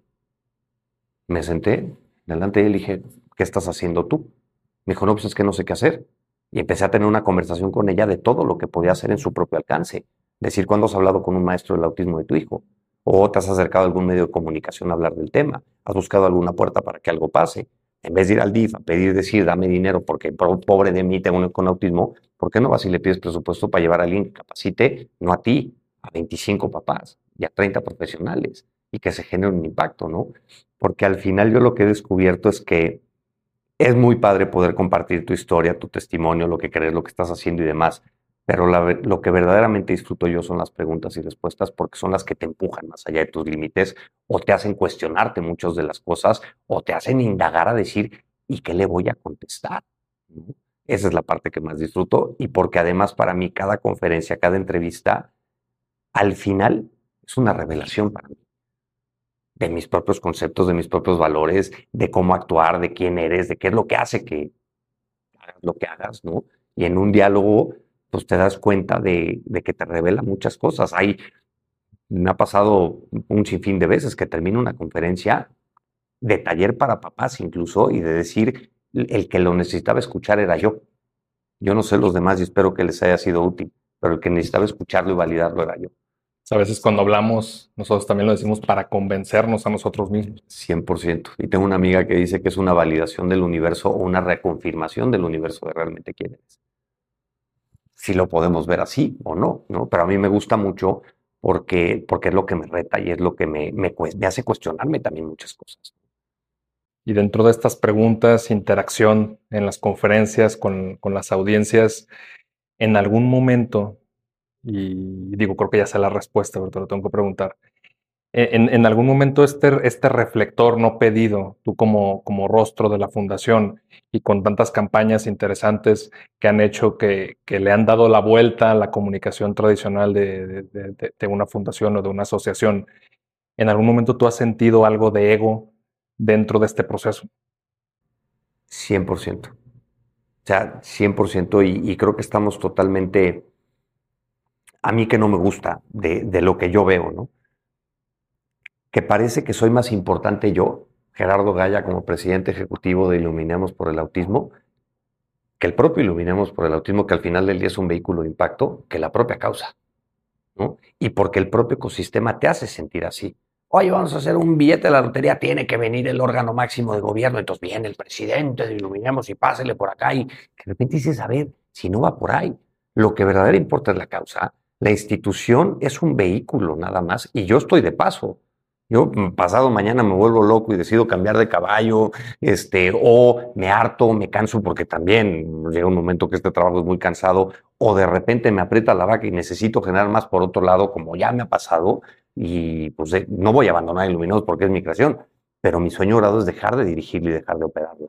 Me senté delante de él y dije, ¿qué estás haciendo tú? Me dijo, no, pues es que no sé qué hacer. Y empecé a tener una conversación con ella de todo lo que podía hacer en su propio alcance. Decir, ¿cuándo has hablado con un maestro del autismo de tu hijo? ¿O te has acercado a algún medio de comunicación a hablar del tema? ¿Has buscado alguna puerta para que algo pase? En vez de ir al DIF a pedir, decir, dame dinero porque pobre de mí tengo con autismo, ¿por qué no vas y le pides presupuesto para llevar a alguien que capacite, no a ti, a 25 papás y a 30 profesionales y que se genere un impacto, ¿no? Porque al final yo lo que he descubierto es que es muy padre poder compartir tu historia, tu testimonio, lo que crees, lo que estás haciendo y demás. Pero lo que verdaderamente disfruto yo son las preguntas y respuestas porque son las que te empujan más allá de tus límites o te hacen cuestionarte muchas de las cosas o te hacen indagar a decir, ¿y qué le voy a contestar? Esa es la parte que más disfruto y porque además para mí cada conferencia, cada entrevista, al final es una revelación para mí de mis propios conceptos, de mis propios valores, de cómo actuar, de quién eres, de qué es lo que hace que hagas lo que hagas, ¿no? Y en un diálogo, pues te das cuenta de, que te revela muchas cosas. Hay, me ha pasado un sinfín de veces que termino una conferencia de taller para papás incluso y de decir, el que lo necesitaba escuchar era yo. Yo no sé los demás y espero que les haya sido útil, pero el que necesitaba escucharlo y validarlo era yo.
A veces cuando hablamos, nosotros también lo decimos para convencernos a nosotros mismos.
100%. Y tengo una amiga que dice que es una validación del universo o una reconfirmación del universo de realmente quién eres. Si lo podemos ver así o no, ¿no? Pero a mí me gusta mucho porque, porque es lo que me reta y es lo que me, me, hace cuestionarme también muchas cosas.
Y dentro de estas preguntas, interacción en las conferencias con, con las audiencias, en algún momento y digo, creo que ya sé la respuesta, pero te lo tengo que preguntar. E, en, algún momento este, este reflector no pedido, tú como, como rostro de la fundación y con tantas campañas interesantes que han hecho que, que le han dado la vuelta a la comunicación tradicional de, de, una fundación o de una asociación, ¿en algún momento tú has sentido algo de ego dentro de este proceso?
100%. O sea, 100% y, y creo que estamos totalmente a mí que no me gusta de, lo que yo veo, ¿no? Que parece que soy más importante yo, Gerardo Gaya, como presidente ejecutivo de Iluminemos por el Autismo, que el propio Iluminemos por el Autismo, que al final del día es un vehículo de impacto, que la propia causa. ¿no? Y porque el propio ecosistema te hace sentir así. Oye, vamos a hacer un billete de la lotería, tiene que venir el órgano máximo de gobierno, entonces viene el presidente de Iluminemos y pásele por acá y de repente dices, a ver, si no va por ahí, lo que verdaderamente importa es la causa la institución es un vehículo nada más y yo estoy de paso. Yo mm, pasado mañana me vuelvo loco y decido cambiar de caballo, este, o me harto, me canso porque también llega un momento que este trabajo es muy cansado, o de repente me aprieta la vaca y necesito generar más por otro lado, como ya me ha pasado, y pues eh, no voy a abandonar Iluminados porque es mi creación, pero mi sueño dorado es dejar de dirigirla y dejar de operarla.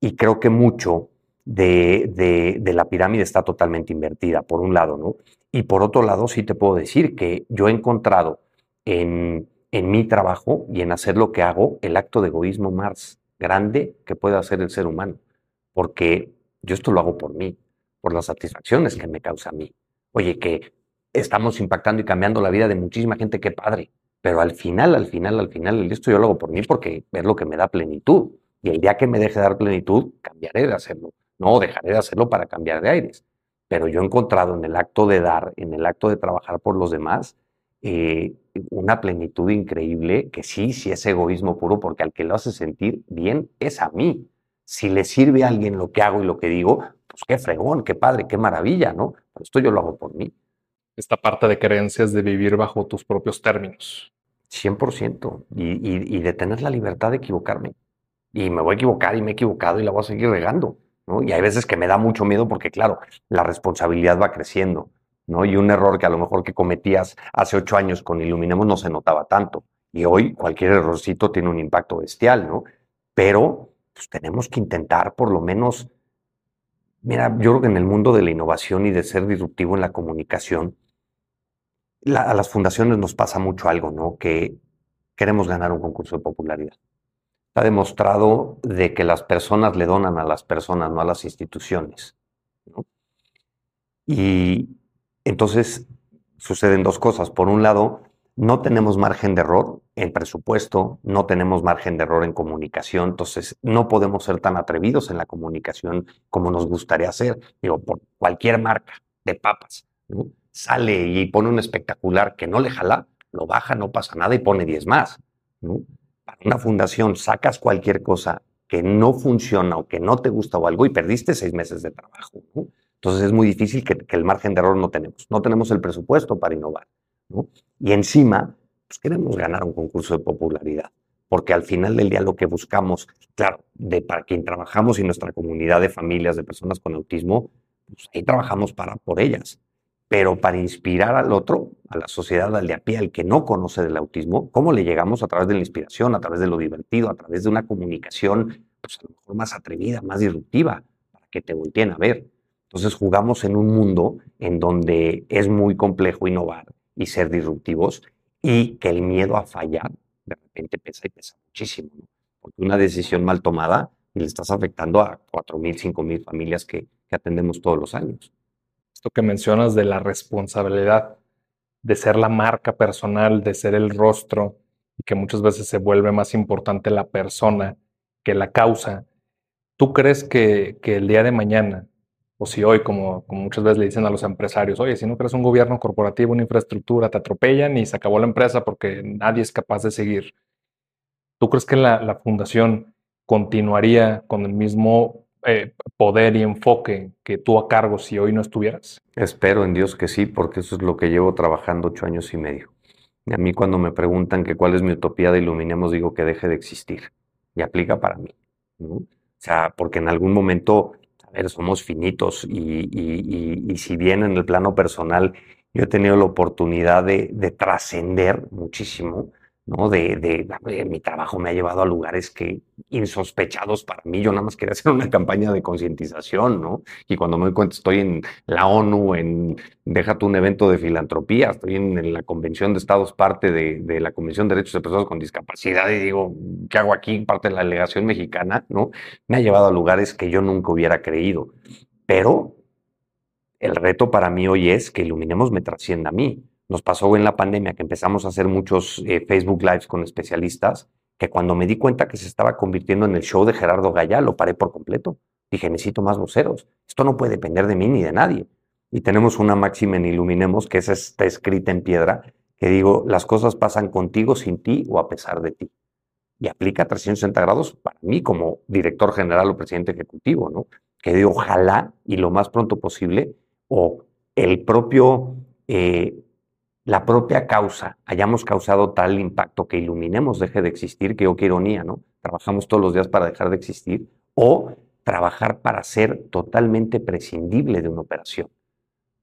Y creo que mucho de, de, la pirámide está totalmente invertida, por un lado, ¿no? Y por otro lado, sí te puedo decir que yo he encontrado en, en mi trabajo y en hacer lo que hago el acto de egoísmo más grande que puede hacer el ser humano, porque yo esto lo hago por mí, por las satisfacciones que me causa a mí. Oye, que estamos impactando y cambiando la vida de muchísima gente, qué padre, pero al final, al final, al final, esto yo lo hago por mí porque es lo que me da plenitud. Y el día que me deje dar plenitud, cambiaré de hacerlo. No, dejaré de hacerlo para cambiar de aires. Pero yo he encontrado en el acto de dar, en el acto de trabajar por los demás, eh, una plenitud increíble que sí, sí es egoísmo puro, porque al que lo hace sentir bien es a mí. Si le sirve a alguien lo que hago y lo que digo, pues qué fregón, qué padre, qué maravilla, ¿no? Pero esto yo lo hago por mí.
esta parte de creencias de vivir bajo tus propios términos.
100%. Y, y, de tener la libertad de equivocarme. Y me voy a equivocar y me he equivocado y la voy a seguir regando. ¿no? Y hay veces que me da mucho miedo porque, claro, la responsabilidad va creciendo. ¿No? Y un error que a lo mejor que cometías hace ocho años con Iluminemos no se notaba tanto. Y hoy cualquier errorcito tiene un impacto bestial, ¿no? Pero pues, tenemos que intentar por lo menos, mira, yo creo que en el mundo de la innovación y de ser disruptivo en la comunicación, a las fundaciones nos pasa mucho algo, ¿no? Que queremos ganar un concurso de popularidad. Está demostrado de que las personas le donan a las personas, no a las instituciones. Y entonces suceden dos cosas. Por un lado, no tenemos margen de error en presupuesto, no tenemos margen de error en comunicación, entonces no podemos ser tan atrevidos en la comunicación como nos gustaría ser. Digo, por cualquier marca de papas, sale y pone un espectacular que no le jala, lo baja, no pasa nada y pone 10 más. Para una fundación sacas cualquier cosa que no funciona o que no te gusta o algo y perdiste seis meses de trabajo. Entonces es muy difícil que, que el margen de error no tenemos. No tenemos el presupuesto para innovar. Y encima, pues queremos ganar un concurso de popularidad, porque al final del día lo que buscamos, claro, de para quien trabajamos y nuestra comunidad de familias de personas con autismo, pues ahí trabajamos para por ellas. Pero para inspirar al otro, a la sociedad, al de a pie, al que no conoce del autismo, ¿cómo le llegamos a través de la inspiración, a través de lo divertido, a través de una comunicación, pues a lo mejor más atrevida, más disruptiva, para que te volteen a ver? Entonces jugamos en un mundo en donde es muy complejo innovar, y ser disruptivos y que el miedo a fallar de repente pesa y pesa muchísimo, porque una decisión mal tomada le estás afectando a 4.000, 5.000 familias que, atendemos todos los años.
Esto que mencionas de la responsabilidad de ser la marca personal, de ser el rostro, y que muchas veces se vuelve más importante la persona que la causa. ¿Tú crees que el día de mañana o si hoy, como, muchas veces le dicen a los empresarios, oye, si no creas un gobierno corporativo, una infraestructura, te atropellan y se acabó la empresa porque nadie es capaz de seguir. ¿Tú crees que la, fundación continuaría con el mismo eh, poder y enfoque que tú a cargo si hoy no estuvieras?
Espero en Dios que sí, porque eso es lo que llevo trabajando ocho años y medio. a mí cuando me preguntan que cuál es mi utopía de Iluminemos, digo que deje de existir. Y aplica para mí. O sea, porque en algún momento somos finitos y, si bien en el plano personal yo he tenido la oportunidad de, de trascender muchísimo, ¿no? De, de, mi trabajo me ha llevado a lugares que insospechados para mí. Yo nada más quería hacer una campaña de concientización, ¿no? Y cuando me doy cuenta estoy en la ONU, en déjate un evento de filantropía, estoy en, la Convención de Estados, parte de, la Convención de Derechos de Personas con Discapacidad, y digo, ¿qué hago aquí? Parte de la delegación mexicana, ¿no? Me ha llevado a lugares que yo nunca hubiera creído. Pero el reto para mí hoy es que Iluminemos me trascienda a mí. Nos pasó en la pandemia que empezamos a hacer muchos eh, Facebook Lives con especialistas, que cuando me di cuenta que se estaba convirtiendo en el show de Gerardo Gaya, lo paré por completo. Dije, necesito más voceros. Esto no puede depender de mí ni de nadie. Y tenemos una máxima en Iluminemos, que esa está escrita en piedra, que digo, las cosas pasan contigo, sin ti o a pesar de ti. Y aplica 360 grados para mí como director general o presidente ejecutivo, ¿no? Que digo, ojalá y lo más pronto posible, o el propio eh, la propia causa hayamos causado tal impacto que iluminemos deje de existir, que yo qué ironía, ¿no? Trabajamos todos los días para dejar de existir, o trabajar para ser totalmente prescindible de una operación,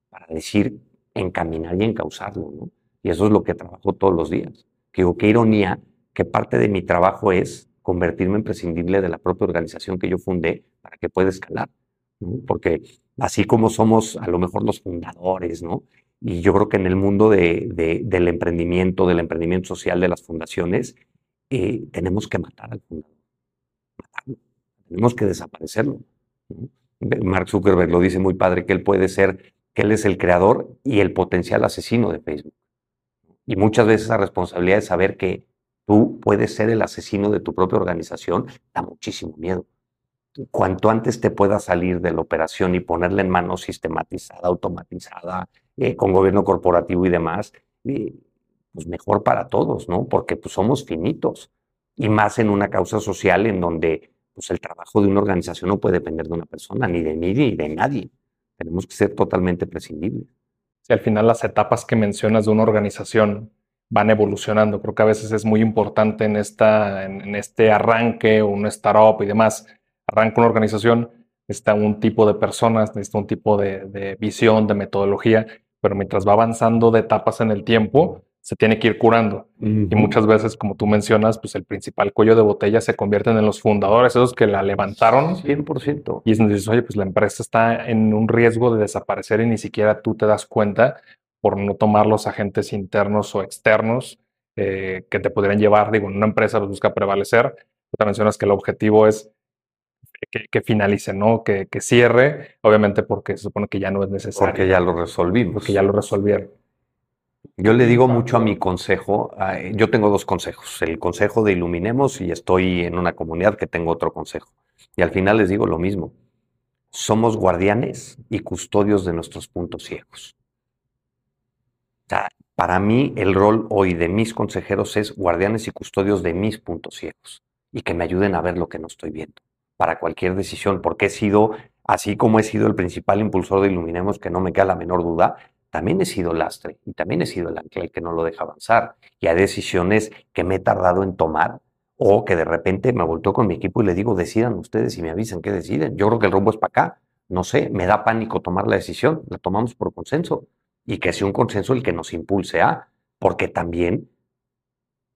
para decir, encaminar y encauzarlo, ¿no? Y eso es lo que trabajo todos los días. Que qué ironía que parte de mi trabajo es convertirme en prescindible de la propia organización que yo fundé para que pueda escalar. Porque así como somos a lo mejor los fundadores, ¿no? Y yo creo que en el mundo de, del emprendimiento, del emprendimiento social de las fundaciones, eh, tenemos que matar al fundador. Matarlo. Tenemos que desaparecerlo. Mark Zuckerberg lo dice muy padre, que él puede ser, que él es el creador y el potencial asesino de Facebook. Y muchas veces la responsabilidad de saber que tú puedes ser el asesino de tu propia organización da muchísimo miedo. Cuanto antes te puedas salir de la operación y ponerla en manos sistematizada, automatizada, eh, con gobierno corporativo y demás, pues mejor para todos, ¿no? Porque pues somos finitos y más en una causa social en donde pues el trabajo de una organización no puede depender de una persona, ni de mí, ni de nadie. Tenemos que ser totalmente prescindibles.
Si al final las etapas que mencionas de una organización van evolucionando, creo que a veces es muy importante en, esta, en, este arranque, un startup y demás, arranca una organización, está un tipo de personas, necesita un tipo de, de visión, de metodología, pero mientras va avanzando de etapas en el tiempo, se tiene que ir curando. Y muchas veces, como tú mencionas, pues el principal cuello de botella se convierten en los fundadores, esos que la levantaron.
100%.
Y es donde dices, oye, pues la empresa está en un riesgo de desaparecer y ni siquiera tú te das cuenta por no tomar los agentes internos o externos eh, que te podrían llevar. Digo, en una empresa pues, busca prevalecer. Tú mencionas que el objetivo es que, finalice, ¿no? Que, que, cierre, obviamente porque se supone que ya no es necesario.
Porque ya lo resolvimos.
Porque ya lo resolvieron.
Yo le digo mucho a mi consejo, yo tengo dos consejos, el consejo de Iluminemos y estoy en una comunidad que tengo otro consejo. Y al final les digo lo mismo, somos guardianes y custodios de nuestros puntos ciegos. para mí el rol hoy de mis consejeros es guardianes y custodios de mis puntos ciegos y que me ayuden a ver lo que no estoy viendo para cualquier decisión, porque he sido, así como he sido el principal impulsor de Iluminemos, que no me queda la menor duda, también he sido lastre y también he sido el ancla que no lo deja avanzar. Y hay decisiones que me he tardado en tomar o que de repente me volteo con mi equipo y le digo, decidan ustedes y me avisan qué deciden. Yo creo que el rumbo es para acá. No sé, me da pánico tomar la decisión, la tomamos por consenso y que sea un consenso el que nos impulse a, porque también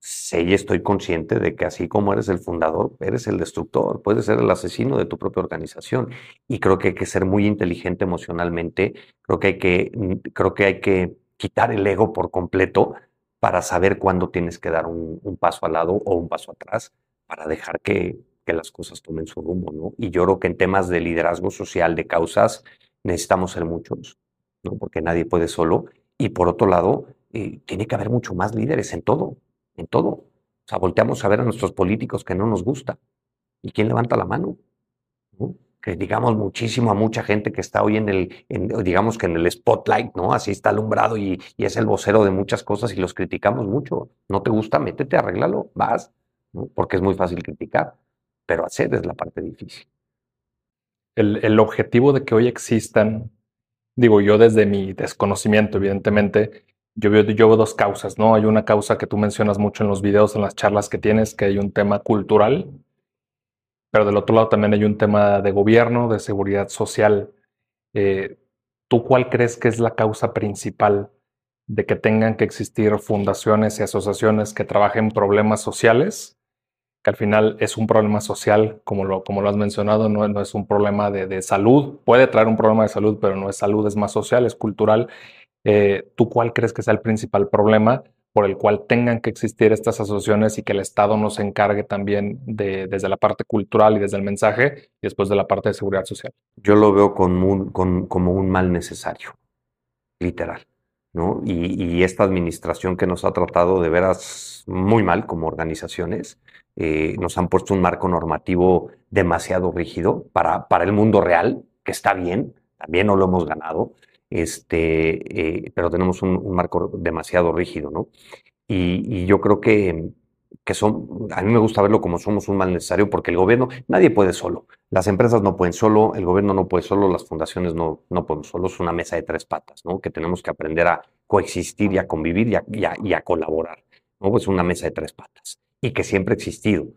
sé y estoy consciente de que así como eres el fundador, eres el destructor, puedes ser el asesino de tu propia organización. Y creo que hay que ser muy inteligente emocionalmente, creo que hay que, mm, creo que, hay que quitar el ego por completo para saber cuándo tienes que dar un, paso al lado o un paso atrás para dejar que, las cosas tomen su rumbo, ¿no? Y yo creo que en temas de liderazgo social, de causas, necesitamos ser muchos, ¿no? Porque nadie puede solo. Y por otro lado, eh, tiene que haber mucho más líderes en todo en todo. O sea, volteamos a ver a nuestros políticos que no nos gusta. ¿Y quién levanta la mano? Que digamos muchísimo a mucha gente que está hoy en el, digamos que en el spotlight, ¿no? Así está alumbrado y, es el vocero de muchas cosas y los criticamos mucho. No te gusta, métete, arréglalo, vas, ¿no? Porque es muy fácil criticar, pero hacer es la parte difícil.
El objetivo de que hoy existan, digo yo desde mi desconocimiento, evidentemente, yo veo, yo dos causas, ¿no? Hay una causa que tú mencionas mucho en los videos, en las charlas que tienes, que hay un tema cultural, pero del otro lado también hay un tema de gobierno, de seguridad social. Eh, ¿Tú cuál crees que es la causa principal de que tengan que existir fundaciones y asociaciones que trabajen problemas sociales? Que al final es un problema social, como lo, como lo has mencionado, no, no es un problema de, de salud. Puede traer un problema de salud, pero no es salud, es más social, es cultural eh, ¿tú cuál crees que sea el principal problema por el cual tengan que existir estas asociaciones y que el Estado nos encargue también de, desde la parte cultural y desde el mensaje y después de la parte de seguridad social?
Yo lo veo como un mal necesario, literal. ¿no? Y, esta administración que nos ha tratado de veras muy mal como organizaciones, eh, nos han puesto un marco normativo demasiado rígido para el mundo real, que está bien, también no lo hemos ganado, este, eh, pero tenemos un, marco demasiado rígido, ¿no? Y, yo creo que, que son, a mí me gusta verlo como somos un mal necesario porque el gobierno, nadie puede solo, las empresas no pueden solo, el gobierno no puede solo, las fundaciones no, no pueden solo, es una mesa de tres patas, ¿no? Que tenemos que aprender a coexistir y a convivir y a, y a colaborar, ¿no? Pues una mesa de tres patas y que siempre ha existido,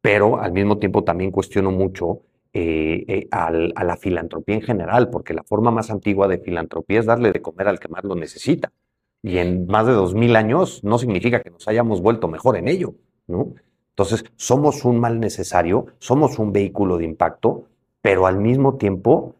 pero al mismo tiempo también cuestiono mucho eh, eh, a la filantropía en general, porque la forma más antigua de filantropía es darle de comer al que más lo necesita. Y en más de dos mil años no significa que nos hayamos vuelto mejor en ello, ¿no? Entonces, somos un mal necesario, somos un vehículo de impacto, pero al mismo tiempo,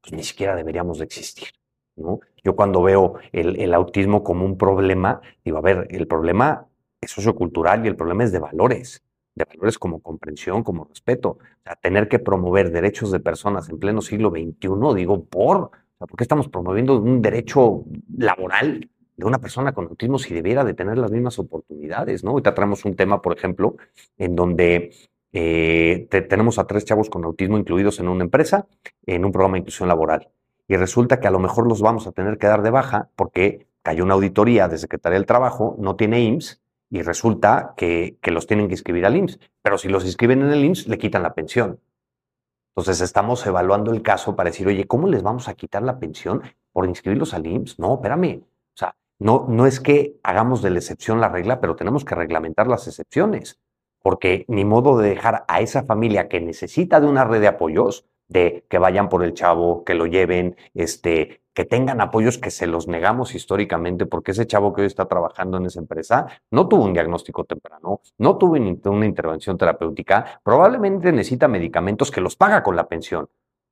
pues ni siquiera deberíamos de existir, ¿no? Yo cuando veo el, el autismo como un problema, digo, a ver, el problema es sociocultural y el problema es de valores de valores como comprensión, como respeto. O sea, tener que promover derechos de personas en pleno siglo XXI, digo, por, ¿por qué estamos promoviendo un derecho laboral de una persona con autismo si debiera de tener las mismas oportunidades? ¿no? Ahorita traemos un tema, por ejemplo, en donde eh, tenemos a tres chavos con autismo incluidos en una empresa, en un programa de inclusión laboral. Y resulta que a lo mejor los vamos a tener que dar de baja porque cayó una auditoría de Secretaría del Trabajo, no tiene IMSS, y resulta que, los tienen que inscribir al IMSS. Pero si los inscriben en el IMSS, le quitan la pensión. Entonces estamos evaluando el caso para decir, oye, ¿cómo les vamos a quitar la pensión? por inscribirlos al IMSS. No, espérame. O sea, no, no es que hagamos de la excepción la regla, pero tenemos que reglamentar las excepciones. Porque ni modo de dejar a esa familia que necesita de una red de apoyos, de que vayan por el chavo, que lo lleven, este, que tengan apoyos que se los negamos históricamente, porque ese chavo que hoy está trabajando en esa empresa no tuvo un diagnóstico temprano, no tuvo una intervención terapéutica, probablemente necesita medicamentos que los paga con la pensión.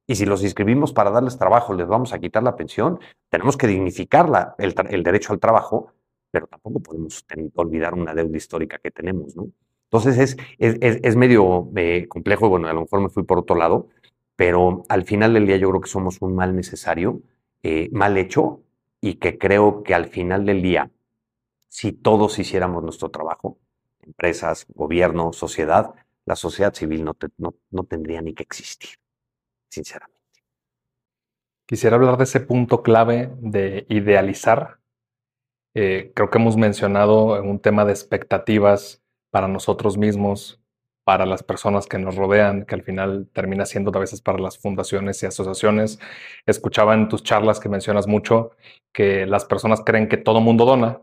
Y si los inscribimos para darles trabajo, les vamos a quitar la pensión, tenemos que dignificar el, derecho al trabajo, pero tampoco podemos olvidar una deuda histórica que tenemos, ¿no? Entonces es, es, medio eh, complejo, bueno, a lo mejor me fui por otro lado, pero al final del día yo creo que somos un mal necesario eh, mal hecho y que creo que al final del día, si todos hiciéramos nuestro trabajo, empresas, gobierno, sociedad, la sociedad civil no, no, tendría ni que existir, sinceramente.
Quisiera hablar de ese punto clave de idealizar. Eh, creo que hemos mencionado un tema de expectativas para nosotros mismos, para las personas que nos rodean, que al final termina siendo a veces para las fundaciones y asociaciones. Escuchaba en tus charlas que mencionas mucho que las personas creen que todo mundo dona,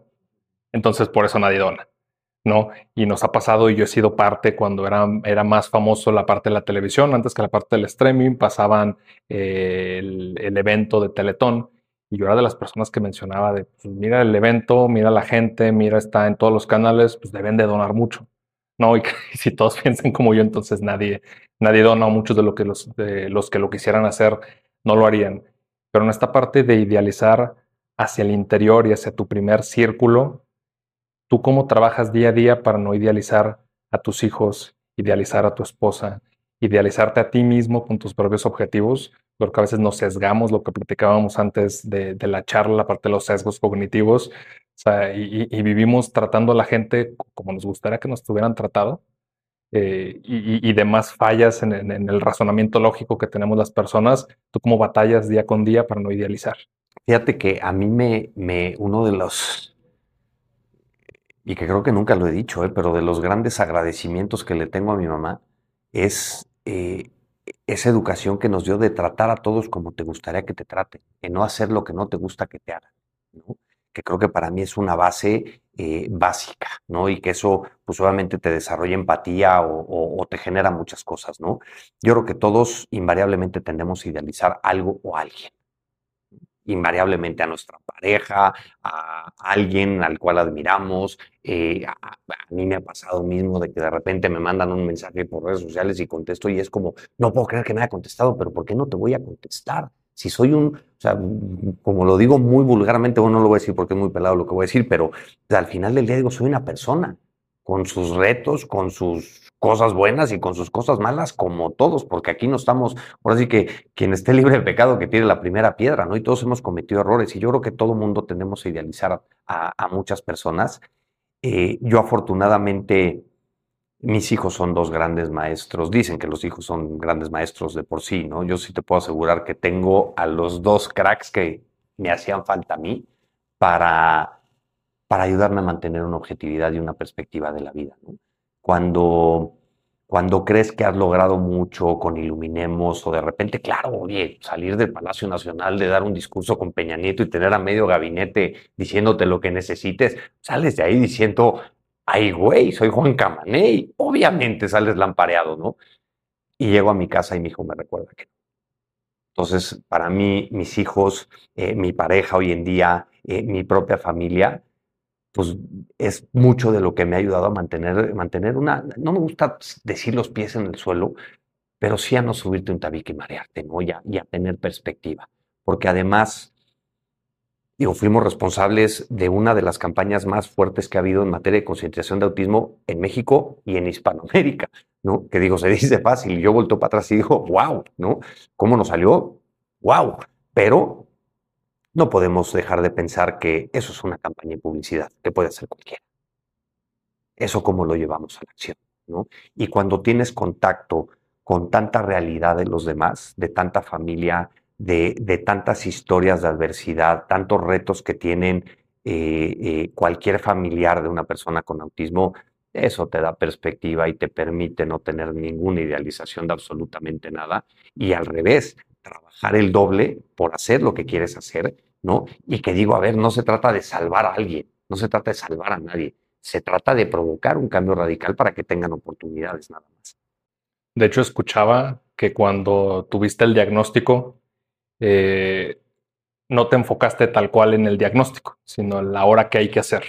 entonces por eso nadie dona. ¿no? Y nos ha pasado, y yo he sido parte cuando era, era más famoso la parte de la televisión, antes que la parte del streaming, pasaban eh, el, evento de Teletón, y yo era de las personas que mencionaba de, pues, mira el evento, mira la gente, mira, está en todos los canales, pues deben de donar mucho. ¿No? Y, si todos piensan como yo, entonces nadie, nadie dona, muchos de, lo que los, que lo quisieran hacer no lo harían. Pero en esta parte de idealizar hacia el interior y hacia tu primer círculo, ¿tú cómo trabajas día a día para no idealizar a tus hijos, idealizar a tu esposa, idealizarte a ti mismo con tus propios objetivos? Porque a veces nos sesgamos, lo que platicábamos antes de, de la charla, la parte de los sesgos cognitivos, o sea, y, vivimos tratando a la gente como nos gustaría que nos tuvieran tratado. Eh, y, demás fallas en, el razonamiento lógico que tenemos las personas, tú cómo batallas día con día para no idealizar.
Fíjate que a mí me, uno de los, y que creo que nunca lo he dicho, eh, pero de los grandes agradecimientos que le tengo a mi mamá es eh, esa educación que nos dio de tratar a todos como te gustaría que te traten, de no hacer lo que no te gusta que te hagan. Que creo que para mí es una base eh, básica, ¿no? Y que eso, pues obviamente te desarrolla empatía o, te genera muchas cosas, ¿no? Yo creo que todos invariablemente tendemos a idealizar algo o alguien. Invariablemente a nuestra pareja, a alguien al cual admiramos. Eh, a, a, mí me ha pasado mismo de que de repente me mandan un mensaje por redes sociales y contesto y es como, no puedo creer que me haya contestado, pero ¿por qué no te voy a contestar? Si soy un, o sea, como lo digo muy vulgarmente, bueno, no lo voy a decir porque es muy pelado lo que voy a decir, pero al final del día digo, soy una persona con sus retos, con sus cosas buenas y con sus cosas malas, como todos, porque aquí no estamos, ahora sí que quien esté libre de pecado que tiene la primera piedra, ¿no? Y todos hemos cometido errores y yo creo que todo mundo tenemos que idealizar a, muchas personas. Eh, yo afortunadamente mis hijos son dos grandes maestros. Dicen que los hijos son grandes maestros de por sí, ¿no? Yo sí te puedo asegurar que tengo a los dos cracks que me hacían falta a mí para, para ayudarme a mantener una objetividad y una perspectiva de la vida. Cuando, cuando crees que has logrado mucho con Iluminemos o de repente, claro, oye, salir del Palacio Nacional, de dar un discurso con Peña Nieto y tener a medio gabinete diciéndote lo que necesites, sales de ahí diciendo, ay, güey, soy Juan Camaney. Obviamente sales lampareado, ¿no? Y llego a mi casa y mi hijo me recuerda que. Entonces, para mí, mis hijos, eh, mi pareja hoy en día, eh, mi propia familia, pues es mucho de lo que me ha ayudado a mantener, mantener una, no me gusta decir los pies en el suelo, pero sí a no subirte un tabique y marearte, ¿no? Y y a tener perspectiva. Porque además, digo, fuimos responsables de una de las campañas más fuertes que ha habido en materia de concientización de autismo en México y en Hispanoamérica, ¿no? Que digo, se dice fácil, yo volto para atrás y digo, wow, ¿no? ¿Cómo nos salió? Wow, pero no podemos dejar de pensar que eso es una campaña de publicidad que puede hacer cualquiera. Eso cómo lo llevamos a la acción, ¿no? Y cuando tienes contacto con tanta realidad de los demás, de tanta familia, de, tantas historias de adversidad, tantos retos que tienen eh, eh, cualquier familiar de una persona con autismo, eso te da perspectiva y te permite no tener ninguna idealización de absolutamente nada. Y al revés, trabajar el doble por hacer lo que quieres hacer ¿no? Y que digo, a ver, no se trata de salvar a alguien, no se trata de salvar a nadie, se trata de provocar un cambio radical para que tengan oportunidades nada más.
De hecho, escuchaba que cuando tuviste el diagnóstico, eh, no te enfocaste tal cual en el diagnóstico, sino en la hora que hay que hacer.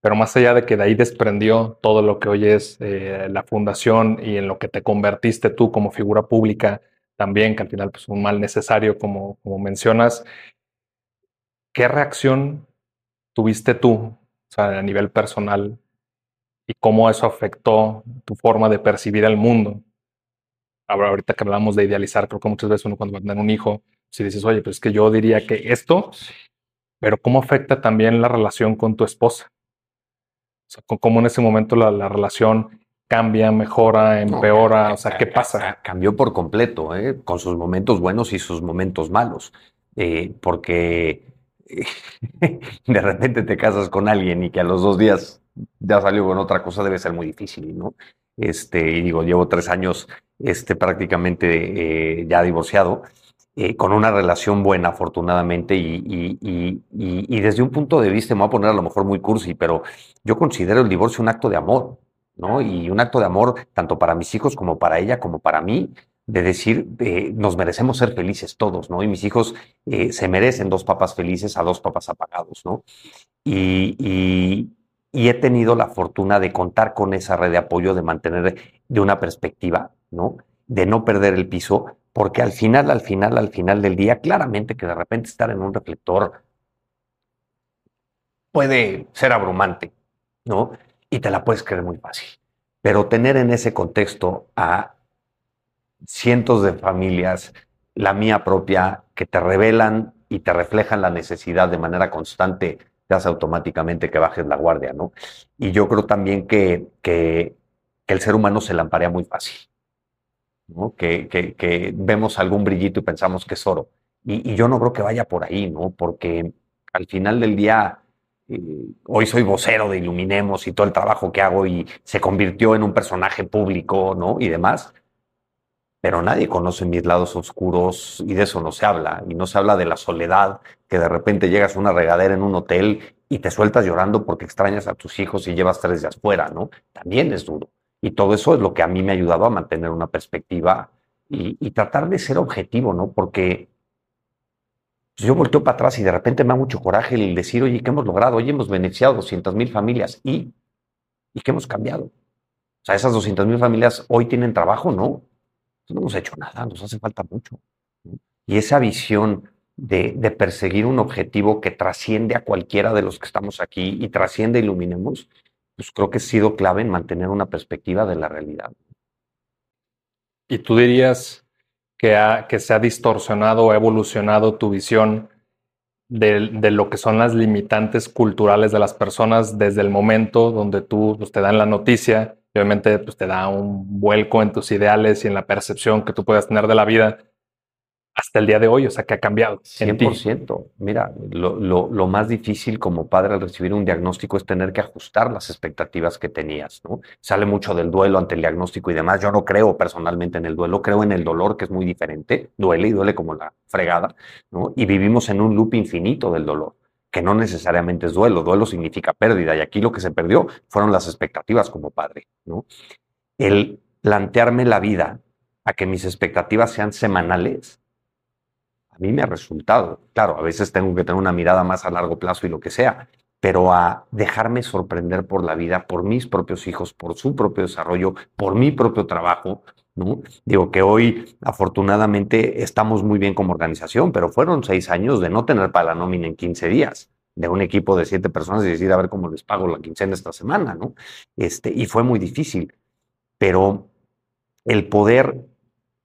Pero más allá de que de ahí desprendió todo lo que hoy es eh, la fundación y en lo que te convertiste tú como figura pública también, que al final es pues, un mal necesario, como, como mencionas, ¿qué reacción tuviste tú a nivel personal y cómo eso afectó tu forma de percibir el mundo? Ahora, ahorita que hablamos de idealizar, creo que muchas veces uno cuando va a tener un hijo, si dices, oye, pues es que yo diría que esto, pero ¿cómo afecta también la relación con tu esposa? O sea, cómo en ese momento la, relación cambia, mejora, empeora, o sea, ¿qué pasa?
Cambió por completo, ¿eh? con sus momentos buenos y sus momentos malos, eh, porque de repente te casas con alguien y que a los dos días ya salió con otra cosa, debe ser muy difícil, ¿no? Este, y digo, llevo tres años este, prácticamente eh, ya divorciado eh, con una relación buena, afortunadamente, y, desde un punto de vista, me voy a poner a lo mejor muy cursi, pero yo considero el divorcio un acto de amor, ¿no? Y un acto de amor tanto para mis hijos como para ella, como para mí, de decir, eh, nos merecemos ser felices todos, ¿no? Y mis hijos se merecen dos papás felices a dos papás apagados, ¿no? y he tenido la fortuna de contar con esa red de apoyo, de mantener de una perspectiva, ¿no? De no perder el piso, porque al final, al final, al final del día, claramente que de repente estar en un reflector puede ser abrumante, ¿no? Y te la puedes creer muy fácil. Pero tener en ese contexto a cientos de familias, la mía propia, que te revelan y te reflejan la necesidad de manera constante, te hace automáticamente que bajes la guardia, ¿no? Y yo creo también que, que, que el ser humano se lamparea muy fácil. Que, vemos algún brillito y pensamos que es oro. Y, yo no creo que vaya por ahí, ¿no? Porque al final del día, eh, hoy soy vocero de Iluminemos y todo el trabajo que hago y se convirtió en un personaje público, ¿no? Y demás. Pero nadie conoce mis lados oscuros y de eso no se habla. Y no se habla de la soledad, que de repente llegas a una regadera en un hotel y te sueltas llorando porque extrañas a tus hijos y llevas tres días fuera, ¿no? También es duro. Y todo eso es lo que a mí me ha ayudado a mantener una perspectiva y, tratar de ser objetivo, ¿no? Porque yo volteo para atrás y de repente me da mucho coraje el decir, oye, ¿qué hemos logrado? Oye, hemos beneficiado 200 mil familias y, ¿y qué hemos cambiado? O sea, esas 200 mil familias hoy tienen trabajo, ¿no? No hemos hecho nada, nos hace falta mucho. Y esa visión de, perseguir un objetivo que trasciende a cualquiera de los que estamos aquí y trasciende Iluminemos, pues creo que ha sido clave en mantener una perspectiva de la realidad.
¿Y tú dirías que, que se ha distorsionado o evolucionado tu visión de, lo que son las limitantes culturales de las personas desde el momento donde tú pues, te dan la noticia? Obviamente pues, te da un vuelco en tus ideales y en la percepción que tú puedas tener de la vida hasta el día de hoy, o sea, que ha cambiado.
100%. Mira, lo, más difícil como padre al recibir un diagnóstico es tener que ajustar las expectativas que tenías, ¿no? Sale mucho del duelo ante el diagnóstico y demás. Yo no creo personalmente en el duelo, creo en el dolor, que es muy diferente. Duele y duele como la fregada, ¿no? Y vivimos en un loop infinito del dolor que no necesariamente es duelo, duelo significa pérdida y aquí lo que se perdió fueron las expectativas como padre, ¿no? El plantearme la vida a que mis expectativas sean semanales a mí me ha resultado. Claro, a veces tengo que tener una mirada más a largo plazo y lo que sea, pero a dejarme sorprender por la vida, por mis propios hijos, por su propio desarrollo, por mi propio trabajo. ¿No? Digo que hoy afortunadamente estamos muy bien como organización, pero fueron seis años de no tener para la nómina en 15 días de un equipo de siete personas y decir a ver cómo les pago la quincena esta semana, ¿no? Este, y fue muy difícil, pero el poder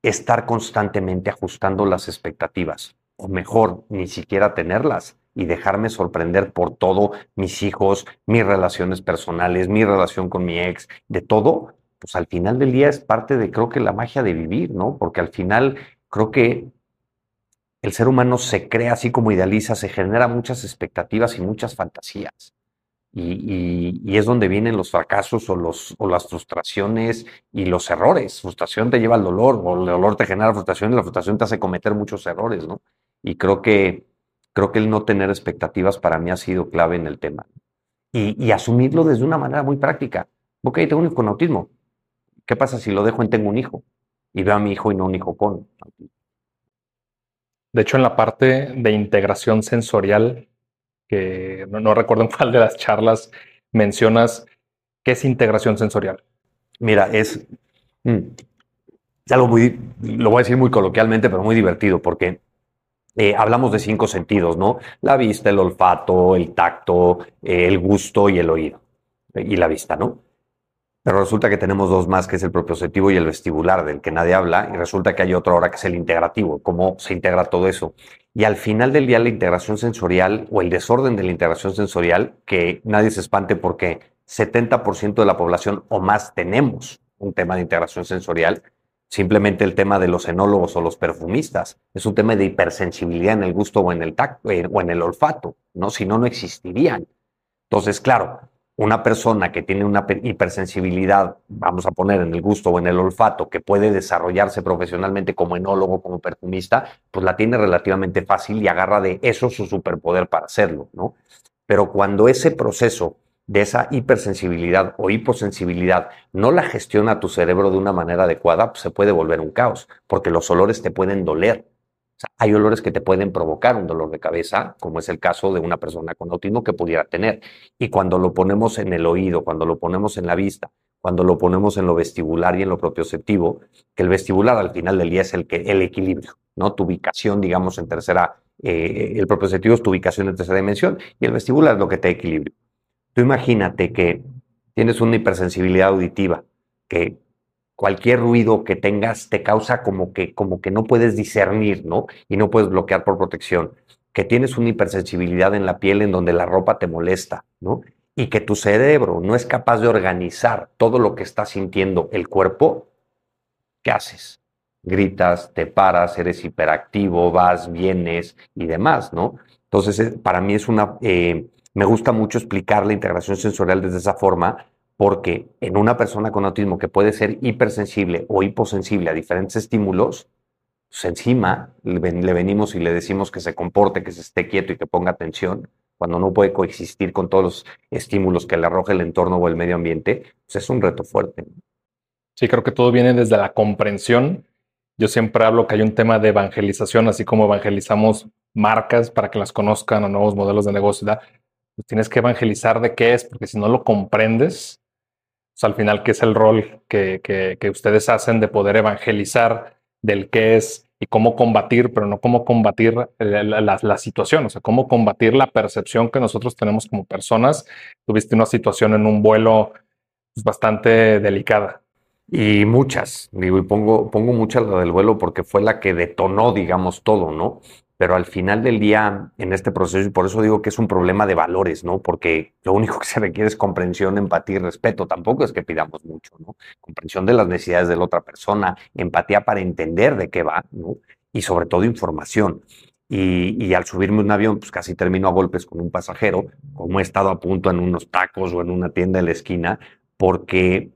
estar constantemente ajustando las expectativas, o mejor, ni siquiera tenerlas y dejarme sorprender por todo, mis hijos, mis relaciones personales, mi relación con mi ex, de todo, pues al final del día es parte de, creo que, la magia de vivir, ¿no? Porque al final creo que el ser humano se crea así como idealiza, se genera muchas expectativas y muchas fantasías. Y, es donde vienen los fracasos o, los, o las frustraciones y los errores. Frustración te lleva al dolor, o el dolor te genera frustración y la frustración te hace cometer muchos errores, ¿no? Y creo que, creo que el no tener expectativas para mí ha sido clave en el tema. Y, y asumirlo desde una manera muy práctica. Ok, tengo un hijo con autismo. ¿Qué pasa si lo dejo en tengo un hijo? Y veo a mi hijo y no un hijo con.
De hecho, en la parte de integración sensorial, que no, recuerdo en cuál de las charlas mencionas, ¿qué es integración sensorial?
Mira, es, mm, algo muy, lo voy a decir muy coloquialmente, pero muy divertido, porque eh, hablamos de cinco sentidos, ¿no? La vista, el olfato, el tacto, eh, el gusto y el oído. Y la vista, ¿no? Pero resulta que tenemos dos más, que es el propioceptivo y el vestibular, del que nadie habla, y resulta que hay otro ahora que es el integrativo, cómo se integra todo eso. Y al final del día la integración sensorial o el desorden de la integración sensorial, que nadie se espante porque 70% de la población o más tenemos un tema de integración sensorial, simplemente el tema de los enólogos o los perfumistas, es un tema de hipersensibilidad en el gusto o en el tacto eh, o en el olfato, ¿no? Si no, no existirían. Entonces, claro, una persona que tiene una hipersensibilidad, vamos a poner en el gusto o en el olfato, que puede desarrollarse profesionalmente como enólogo, como perfumista, pues la tiene relativamente fácil y agarra de eso su superpoder para hacerlo, ¿no? Pero cuando ese proceso de esa hipersensibilidad o hiposensibilidad no la gestiona tu cerebro de una manera adecuada, pues se puede volver un caos, porque los olores te pueden doler, hay olores que te pueden provocar un dolor de cabeza, como es el caso de una persona con autismo que pudiera tener. Y cuando lo ponemos en el oído, cuando lo ponemos en la vista, cuando lo ponemos en lo vestibular y en lo propioceptivo, que el vestibular al final del día es el, que, el equilibrio, ¿no? Tu ubicación, digamos, en tercera, eh, el propioceptivo es tu ubicación en tercera dimensión y el vestibular es lo que te equilibra. Tú imagínate que tienes una hipersensibilidad auditiva, que cualquier ruido que tengas te causa como que, como que no puedes discernir, ¿no? Y no puedes bloquear por protección. Que tienes una hipersensibilidad en la piel en donde la ropa te molesta, ¿no? Y que tu cerebro no es capaz de organizar todo lo que está sintiendo el cuerpo, ¿qué haces? Gritas, te paras, eres hiperactivo, vas, vienes y demás, ¿no? Entonces, eh, para mí es una, eh, me gusta mucho explicar la integración sensorial desde esa forma, porque en una persona con autismo que puede ser hipersensible o hiposensible a diferentes estímulos, pues encima le, venimos y le decimos que se comporte, que se esté quieto y que ponga atención, cuando no puede coexistir con todos los estímulos que le arroja el entorno o el medio ambiente, pues es un reto fuerte.
Sí, creo que todo viene desde la comprensión. Yo siempre hablo que hay un tema de evangelización, así como evangelizamos marcas para que las conozcan o nuevos modelos de negocio. Pues tienes que evangelizar de qué es, porque si no lo comprendes, al final, ¿qué es el rol que, que, ustedes hacen de poder evangelizar del qué es y cómo combatir, pero no cómo combatir la, la, situación, o sea, cómo combatir la percepción que nosotros tenemos como personas. Tuviste una situación en un vuelo pues, bastante delicada.
Y muchas, digo, y pongo, pongo muchas la del vuelo porque fue la que detonó, digamos, todo, ¿no? Pero al final del día en este proceso, y por eso digo que es un problema de valores, ¿no? Porque lo único que se requiere es comprensión, empatía y respeto. Tampoco es que pidamos mucho, ¿no? Comprensión de las necesidades de la otra persona, empatía para entender de qué va, ¿no? Y sobre todo información. Y, y, al subirme un avión, pues casi termino a golpes con un pasajero, como he estado a punto en unos tacos o en una tienda de la esquina, porque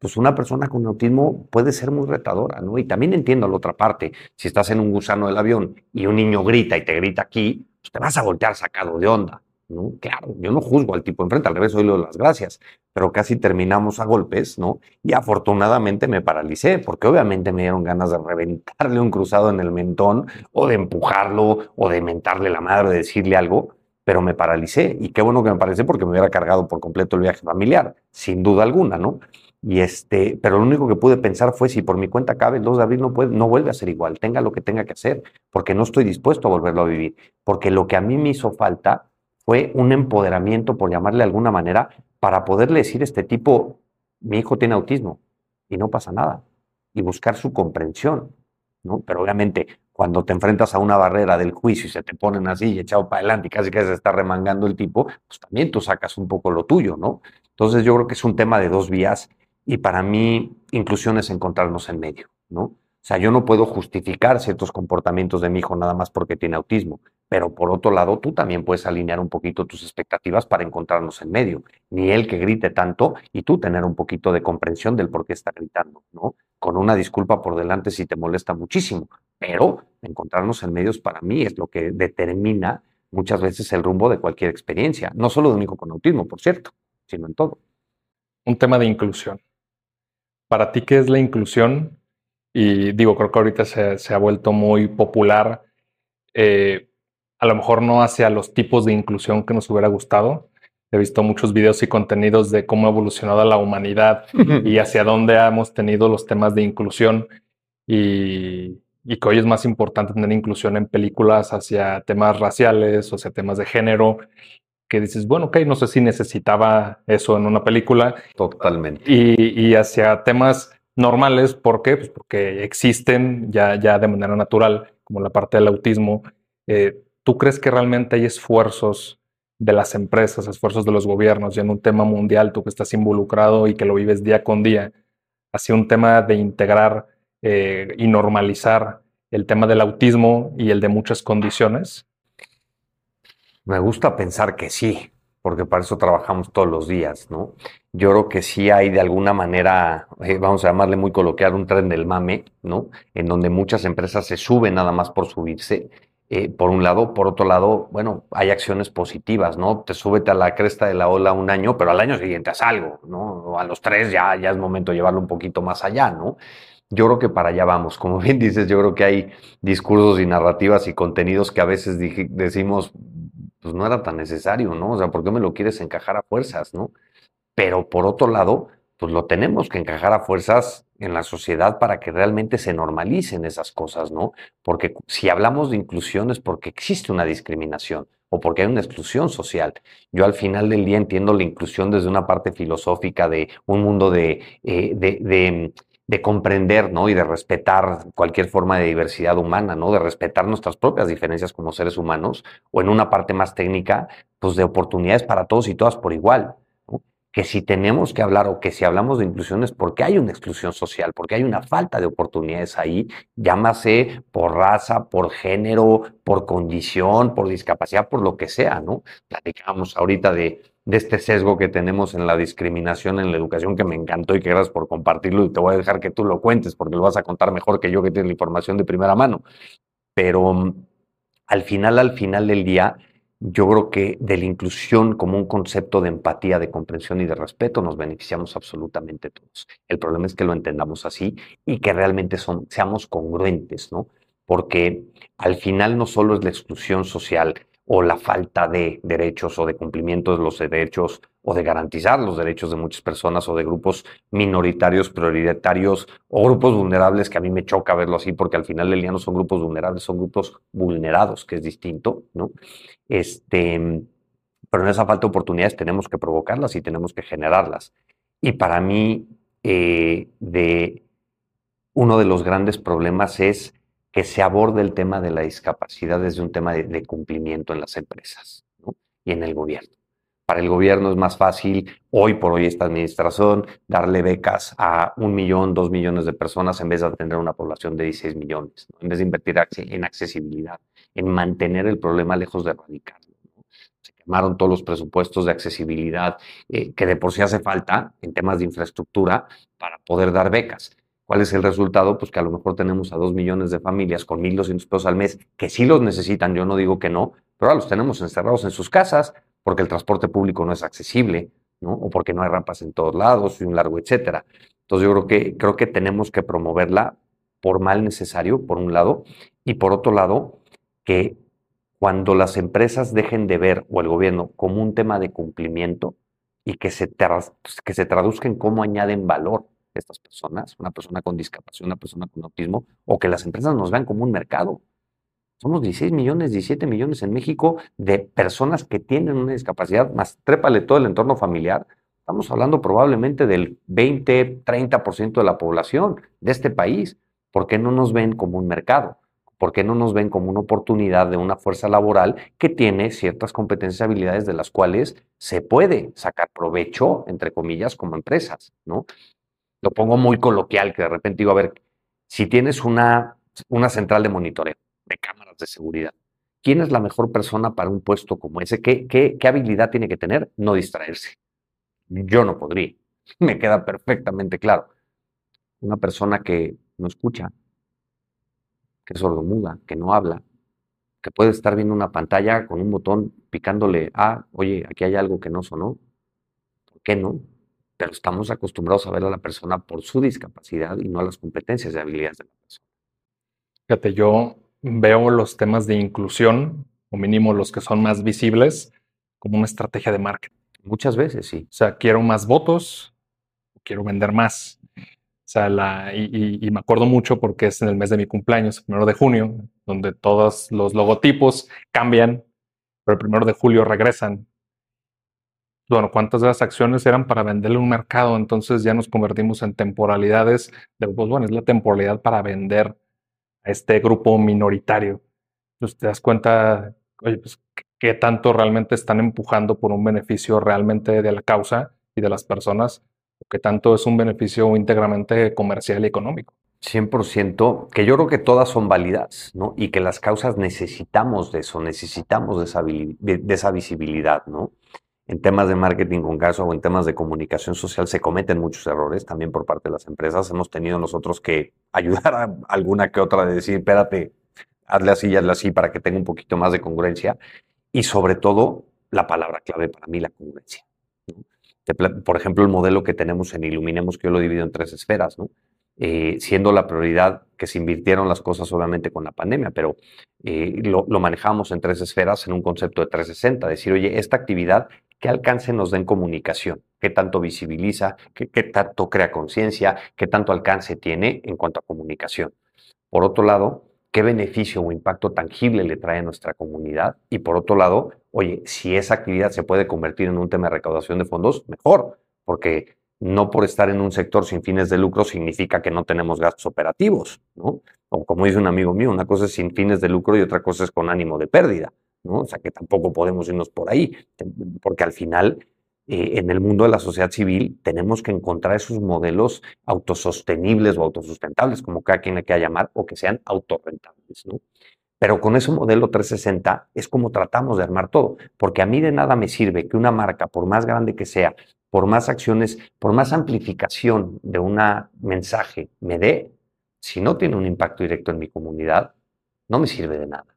pues una persona con autismo puede ser muy retadora, ¿no? Y también entiendo la otra parte, si estás en un gusano del avión y un niño grita y te grita aquí, pues te vas a voltear sacado de onda, ¿no? Claro, yo no juzgo al tipo enfrente, al revés, doy las gracias, pero casi terminamos a golpes, ¿no? Y afortunadamente me paralicé, porque obviamente me dieron ganas de reventarle un cruzado en el mentón, o de empujarlo, o de mentarle la madre, de decirle algo, pero me paralicé. Y qué bueno que me paralicé porque me hubiera cargado por completo el viaje familiar, sin duda alguna, ¿no? Y este, pero lo único que pude pensar fue si por mi cuenta cabe el 2 de abril no, puede, no vuelve a ser igual, tenga lo que tenga que hacer, porque no estoy dispuesto a volverlo a vivir. Porque lo que a mí me hizo falta fue un empoderamiento, por llamarle de alguna manera, para poderle decir a este tipo, mi hijo tiene autismo y no pasa nada, y buscar su comprensión. ¿no? Pero obviamente, cuando te enfrentas a una barrera del juicio y se te ponen así y echado para adelante y casi que se está remangando el tipo, pues también tú sacas un poco lo tuyo, ¿no? Entonces yo creo que es un tema de dos vías y para mí, inclusión es encontrarnos en medio, ¿no? O sea, yo no puedo justificar ciertos comportamientos de mi hijo nada más porque tiene autismo, pero por otro lado, tú también puedes alinear un poquito tus expectativas para encontrarnos en medio. Ni él que grite tanto y tú tener un poquito de comprensión del por qué está gritando, ¿no? Con una disculpa por delante si te molesta muchísimo, pero encontrarnos en medios para mí es lo que determina muchas veces el rumbo de cualquier experiencia, no solo de un hijo con autismo, por cierto, sino en todo.
Un tema de inclusión. Para ti, ¿qué es la inclusión? Y digo, creo que ahorita se, ha vuelto muy popular, eh, a lo mejor no hacia los tipos de inclusión que nos hubiera gustado. He visto muchos videos y contenidos de cómo ha evolucionado la humanidad y hacia dónde hemos tenido los temas de inclusión y, y que hoy es más importante tener inclusión en películas hacia temas raciales o hacia temas de género, que dices, bueno, ok, no sé si necesitaba eso en una película.
Totalmente.
Y, hacia temas normales, ¿por qué? Pues porque existen ya, ya de manera natural, como la parte del autismo. Eh, ¿Tú crees que realmente hay esfuerzos de las empresas, esfuerzos de los gobiernos, y en un tema mundial, tú que estás involucrado y que lo vives día con día, hacia un tema de integrar eh, y normalizar el tema del autismo y el de muchas condiciones?
Me gusta pensar que sí, porque para eso trabajamos todos los días, ¿no? Yo creo que sí hay de alguna manera, eh, vamos a llamarle muy coloquial, un tren del mame, ¿no? En donde muchas empresas se suben nada más por subirse. Eh, por un lado, por otro lado, bueno, hay acciones positivas, ¿no? Te súbete a la cresta de la ola un año, pero al año siguiente haz algo, ¿no? O a los tres ya, ya es momento de llevarlo un poquito más allá, ¿no? Yo creo que para allá vamos. Como bien dices, yo creo que hay discursos y narrativas y contenidos que a veces decimos, pues no era tan necesario, ¿no? O sea, ¿por qué me lo quieres encajar a fuerzas, no? Pero por otro lado, pues lo tenemos que encajar a fuerzas en la sociedad para que realmente se normalicen esas cosas, ¿no? Porque si hablamos de inclusión es porque existe una discriminación o porque hay una exclusión social. Yo al final del día entiendo la inclusión desde una parte filosófica de un mundo de, eh, de de comprender, ¿no? Y de respetar cualquier forma de diversidad humana, ¿no? De respetar nuestras propias diferencias como seres humanos, o en una parte más técnica, pues de oportunidades para todos y todas por igual. Que si tenemos que hablar o que si hablamos de inclusión es porque hay una exclusión social, porque hay una falta de oportunidades ahí, llámase por raza, por género, por condición, por discapacidad, por lo que sea, ¿no? Platicamos ahorita de de este sesgo que tenemos en la discriminación en la educación, que me encantó y que gracias por compartirlo y te voy a dejar que tú lo cuentes porque lo vas a contar mejor que yo que tienes la información de primera mano. Pero mm, al final, al final del día, yo creo que de la inclusión como un concepto de empatía, de comprensión y de respeto nos beneficiamos absolutamente todos. El problema es que lo entendamos así y que realmente son, seamos congruentes, ¿no? Porque al final no solo es la exclusión social, o la falta de derechos o de cumplimiento de los derechos o de garantizar los derechos de muchas personas o de grupos minoritarios, prioritarios o grupos vulnerables, que a mí me choca verlo así, porque al final del día son grupos vulnerables, son grupos vulnerados, que es distinto, ¿no? Este, pero en esa falta de oportunidades tenemos que provocarlas y tenemos que generarlas. Y para mí, eh, de, uno de los grandes problemas es que se aborde el tema de la discapacidad desde un tema de, cumplimiento en las empresas y en el gobierno. Para el gobierno es más fácil, hoy por hoy esta administración, darle becas a un millón, dos millones de personas en vez de atender una población de 16 millones, en vez de invertir en accesibilidad, en mantener el problema lejos de erradicarlo. Se quemaron todos los presupuestos de accesibilidad eh, que de por sí hace falta en temas de infraestructura para poder dar becas. ¿Cuál es el resultado? Pues que a lo mejor tenemos a dos millones de familias con 1.200 pesos al mes que sí los necesitan, yo no digo que no, pero ahora los tenemos encerrados en sus casas porque el transporte público no es accesible, ¿no? O porque no hay rampas en todos lados y un largo etcétera. Entonces yo creo que, creo que tenemos que promoverla por mal necesario, por un lado, y por otro lado, que cuando las empresas dejen de ver, o el gobierno, como un tema de cumplimiento y que se, que se traduzca en cómo añaden valor estas personas, una persona con discapacidad, una persona con autismo, o que las empresas nos vean como un mercado. Somos 16 millones, 17 millones en México de personas que tienen una discapacidad, más trépale todo el entorno familiar. Estamos hablando probablemente del 20, 30% de la población de este país. ¿Por qué no nos ven como un mercado? ¿Por qué no nos ven como una oportunidad de una fuerza laboral que tiene ciertas competencias y habilidades de las cuales se puede sacar provecho, entre comillas, como empresas? ¿no? Lo pongo muy coloquial, que de repente digo, a ver, si tienes una, una central de monitoreo, de cámaras de seguridad, ¿quién es la mejor persona para un puesto como ese? ¿Qué, qué, qué habilidad tiene que tener? No distraerse. Yo no podría. Me queda perfectamente claro. Una persona que no escucha, que es sordomuda, que no habla, que puede estar viendo una pantalla con un botón picándole a, oye, aquí hay algo que no sonó. ¿Por qué no? Pero estamos acostumbrados a ver a la persona por su discapacidad y no a las competencias y habilidades de la persona.
Fíjate, yo veo los temas de inclusión, o mínimo los que son más visibles, como una estrategia de marketing.
Muchas veces, sí.
O sea, quiero más votos, quiero vender más. O sea, la, y, me acuerdo mucho porque es en el mes de mi cumpleaños, el primero de junio, donde todos los logotipos cambian, pero el primero de julio regresan. Bueno, ¿cuántas de las acciones eran para venderle un mercado? Entonces ya nos convertimos en temporalidades de, pues bueno, es la temporalidad para vender a este grupo minoritario. Entonces te das cuenta, oye, pues, qué tanto realmente están empujando por un beneficio realmente de la causa y de las personas que tanto es un beneficio íntegramente comercial y económico.
100%, que yo creo que todas son válidas, ¿no? Y que las causas necesitamos de eso, necesitamos de esa visibilidad, ¿no? En temas de marketing con caso o en temas de comunicación social se cometen muchos errores también por parte de las empresas. Hemos tenido nosotros que ayudar a alguna que otra de decir, espérate, hazle así y hazle así para que tenga un poquito más de congruencia. Y sobre todo, la palabra clave para mí, la congruencia por ejemplo, el modelo que tenemos en Iluminemos, que yo lo divido en tres esferas, ¿no? Eh, siendo la prioridad que se invirtieron las cosas obviamente con la pandemia, pero eh, lo, manejamos en tres esferas en un concepto de 360, decir, oye, esta actividad, ¿qué alcance nos da en comunicación? ¿Qué tanto visibiliza? ¿Qué, qué tanto crea conciencia? ¿Qué tanto alcance tiene en cuanto a comunicación? Por otro lado, qué beneficio o impacto tangible le trae a nuestra comunidad. Y por otro lado, oye, si esa actividad se puede convertir en un tema de recaudación de fondos, mejor, porque no por estar en un sector sin fines de lucro significa que no tenemos gastos operativos, ¿no? O como dice un amigo mío, una cosa es sin fines de lucro y otra cosa es con ánimo de pérdida, ¿no? O sea que tampoco podemos irnos por ahí, porque al final eh, en el mundo de la sociedad civil tenemos que encontrar esos modelos autosostenibles o autosustentables, como cada quien le quiera llamar, o que sean autorrentables. Pero con ese modelo 360 es como tratamos de armar todo, porque a mí de nada me sirve que una marca, por más grande que sea, por más acciones, por más amplificación de un mensaje me dé, si no tiene un impacto directo en mi comunidad, no me sirve de nada